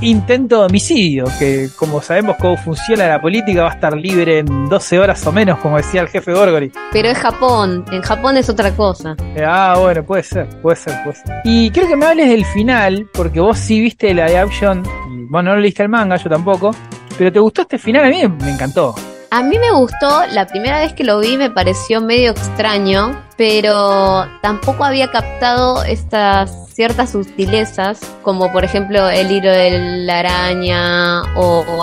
intento de homicidio, que como sabemos cómo funciona la política va a estar libre en 12 horas o menos, como decía el jefe Gorgory. Pero es Japón, en Japón es otra cosa. Eh, ah, bueno, puede ser, puede ser, puede ser. Y quiero que me hables del final, porque vos sí viste la option, y bueno, no leíste el manga, yo tampoco, pero ¿te gustó este final? A mí me encantó. A mí me gustó, la primera vez que lo vi me pareció medio extraño, pero tampoco había captado estas ciertas sutilezas, como por ejemplo el hilo de la araña o, o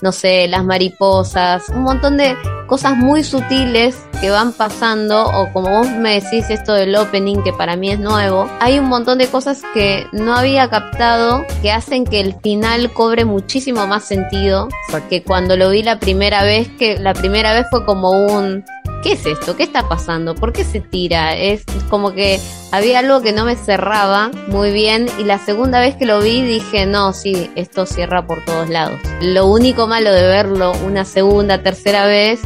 no sé, las mariposas, un montón de cosas muy sutiles que van pasando, o como vos me decís esto del opening, que para mí es nuevo, hay un montón de cosas que no había captado que hacen que el final cobre muchísimo más sentido que cuando lo vi la primera vez, que la primera vez fue como un... ¿Qué es esto? ¿Qué está pasando? ¿Por qué se tira? Es como que había algo que no me cerraba muy bien y la segunda vez que lo vi dije, no, sí, esto cierra por todos lados. Lo único malo de verlo una segunda, tercera vez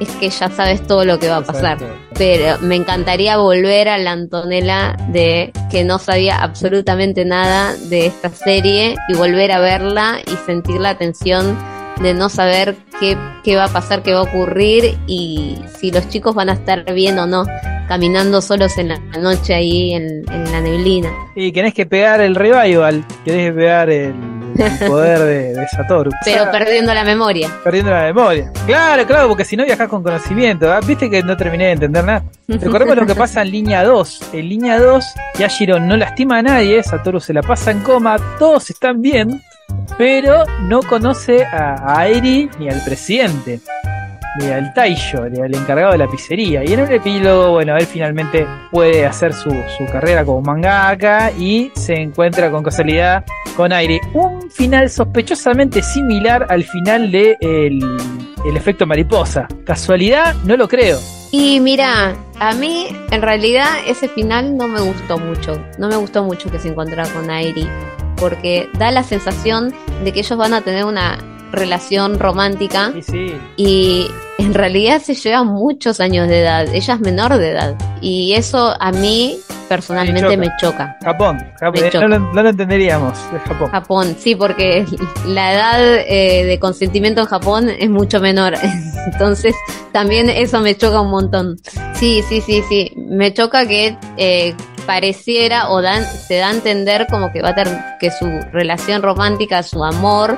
es que ya sabes todo lo que va a pasar. Pero me encantaría volver a la Antonella de que no sabía absolutamente nada de esta serie y volver a verla y sentir la tensión de no saber qué, qué va a pasar, qué va a ocurrir y si los chicos van a estar bien o no, caminando solos en la noche ahí en, en la neblina. Y tenés que pegar el revival, tenés que pegar el, el poder de, de Satoru. Pero O sea, perdiendo la memoria. perdiendo la memoria. Claro, claro, porque si no viajás con conocimiento. ¿ah? Viste que no terminé de entender nada. Recordemos lo que pasa en línea 2. En línea 2, Yashiro no lastima a nadie, Satoru se la pasa en coma, todos están bien, pero no conoce a, a Eri ni al presidente, ni al Taisho, ni al encargado de la pizzería. Y en un epílogo, bueno, él finalmente puede hacer su, su carrera como mangaka y se encuentra con casualidad con Aire. Un final sospechosamente similar al final de el, el efecto mariposa. ¿Casualidad? No lo creo. Y mira, a mí en realidad ese final no me gustó mucho. No me gustó mucho que se encontrara con Airi. Porque da la sensación de que ellos van a tener una relación romántica Sí, sí. y en realidad se llevan muchos años de edad. Ella es menor de edad. Y eso a mí personalmente Me me choca. Japón. Japón. Me Eh, No, lo, no lo entenderíamos. Es Japón. Japón, sí, porque la edad eh, de consentimiento en Japón es mucho menor. Entonces, también eso me choca un montón. Sí, sí, sí, sí. Me choca que eh, pareciera o dan, se da a entender como que va a tener que su relación romántica, su amor,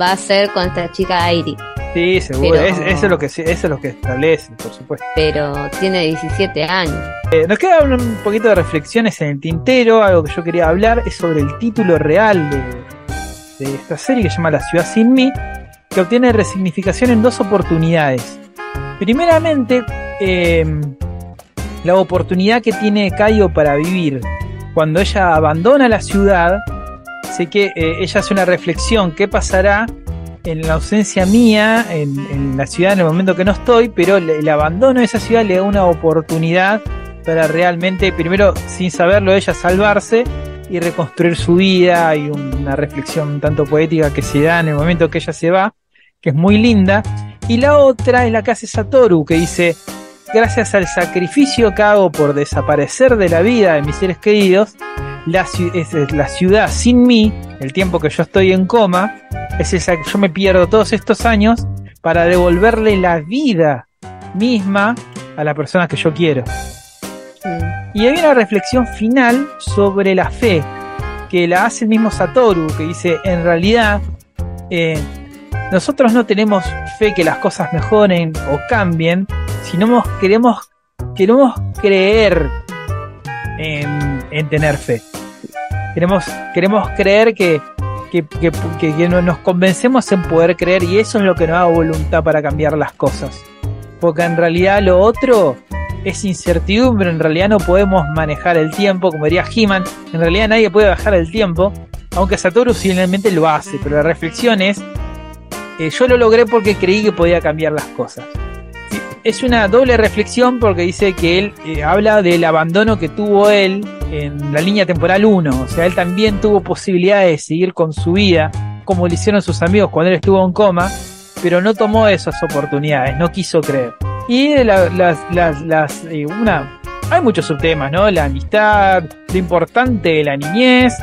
va a ser con esta chica Airi. Sí, seguro. Pero- Es- eso, es lo que, eso es lo que establece, por supuesto. Pero tiene 17 años. Eh, nos queda un, un poquito de reflexiones en el tintero. Algo que yo quería hablar es sobre el título real de, de esta serie que se llama La ciudad sin mí, que obtiene resignificación en dos oportunidades. Primeramente, eh, la oportunidad que tiene Kaio para vivir. Cuando ella abandona la ciudad, sé que eh, ella hace una reflexión, ¿qué pasará en la ausencia mía, en, en la ciudad en el momento que no estoy? Pero el, abandono de esa ciudad le da una oportunidad para realmente, primero, sin saberlo, ella salvarse y reconstruir su vida. Hay una reflexión tanto poética que se da en el momento que ella se va, que es muy linda. Y la otra es la que hace Satoru, que dice, gracias al sacrificio que hago por desaparecer de la vida de mis seres queridos, la, es- ciudad sin mí, el tiempo que yo estoy en coma, es esa que yo me pierdo todos estos años para devolverle la vida misma a la persona que yo quiero. Y hay una reflexión final sobre la fe, que la hace el mismo Satoru, que dice, en realidad, eh, nosotros no tenemos fe que las cosas mejoren o cambien, sino queremos, queremos creer en, en tener fe. Queremos, queremos creer que, que, que, que- que no- nos convencemos en poder creer y eso es lo que nos da voluntad para cambiar las cosas. Porque en realidad lo otro es incertidumbre, en realidad no podemos manejar el tiempo, como diría He-Man, en realidad nadie puede bajar el tiempo, aunque Satoru finalmente lo hace, pero la reflexión es, eh, yo lo logré porque creí que podía cambiar las cosas. Es una doble reflexión porque dice que él eh, habla del abandono que tuvo él en la línea temporal 1, o sea, él también tuvo posibilidad de seguir con su vida, como lo hicieron sus amigos cuando él estuvo en coma, pero no tomó esas oportunidades, no quiso creer. Y la- las, las, las, eh, una, hay muchos subtemas, ¿no? La amistad, lo importante de la niñez,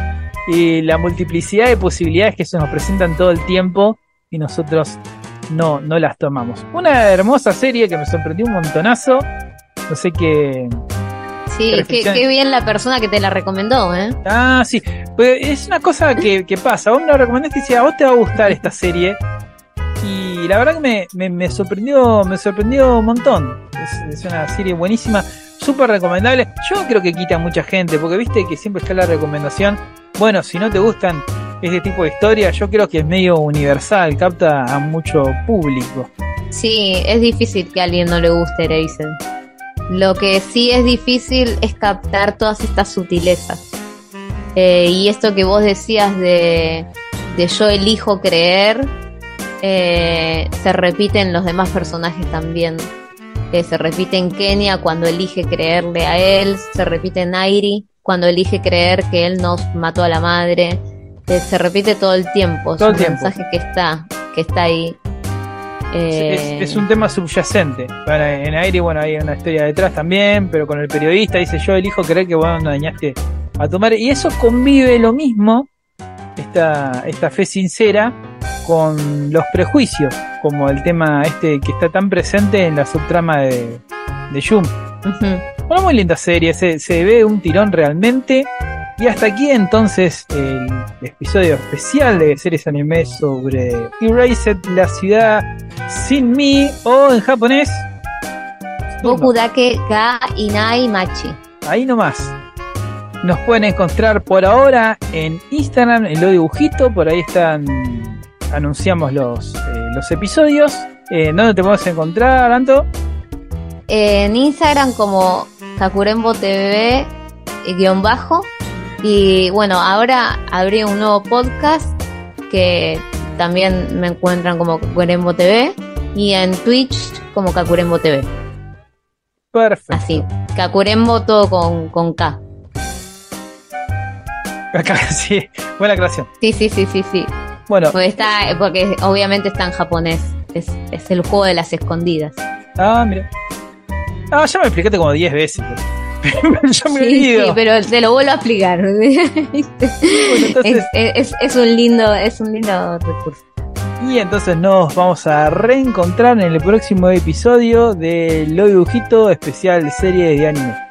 y la multiplicidad de posibilidades que se nos presentan todo el tiempo y nosotros no, no las tomamos. Una hermosa serie que me sorprendió un montonazo. No sé qué. Sí, qué, qué bien la persona que te la recomendó, ¿eh? Ah, sí. Pues es una cosa que, que pasa. Vos me la recomendaste y decía, a vos te va a gustar esta serie. Y la verdad que me, me, me sorprendió, me sorprendió un montón. Es, es una serie buenísima, súper recomendable. Yo creo que quita a mucha gente, porque viste que siempre está la recomendación. Bueno, si no te gustan este tipo de historias, yo creo que es medio universal, capta a mucho público. Sí, es difícil que a alguien no le guste Erased. Lo que sí es difícil es captar todas estas sutilezas. Eh, y esto que vos decías de, de yo elijo creer, eh, se repite en los demás personajes también. Eh, se repite en Kenia cuando elige creerle a él, se repite en Airi cuando elige creer que él nos mató a la madre. Se repite todo el tiempo, Todo es el tiempo. mensaje que está, que está ahí. Eh, Es, es un tema subyacente. Bueno, en aire, bueno, hay una historia detrás también, pero con el periodista dice yo elijo creer que vos no dañaste a tu madre. Y eso convive lo mismo, esta, esta fe sincera, con los prejuicios, como el tema este que está tan presente en la subtrama de, de ujú. Una muy linda serie, se, se ve un tirón realmente. Y hasta aquí entonces el episodio especial de series anime sobre Erased, la ciudad sin mí, o en japonés, Boku dake ga inai machi. ahí nomás. Nos pueden encontrar por ahora en Instagram, en lo dibujito, por ahí están, anunciamos los, eh, los episodios. Eh, ¿Dónde te podemos encontrar, Anto? En Instagram como Kakurembo TV guion bajo. Y bueno, ahora abrí un nuevo podcast que también me encuentran como Kakurembo TV. Y en Twitch como Kakurembo TV. Perfecto. Así. Kakurembo todo con, con K. Sí, buena creación. Sí, sí, sí, sí, sí. Bueno, Porque, está, porque obviamente está en japonés. Es, es el juego de las escondidas. Ah, mira. Ah, ya me explicaste como 10 veces. Pero me Sí, pero te lo vuelvo a explicar. ¿viste? Bueno, entonces, es, es, es un lindo, es un lindo recurso. y entonces nos vamos a reencontrar en el próximo episodio de Lo Dibujito especial serie de anime.「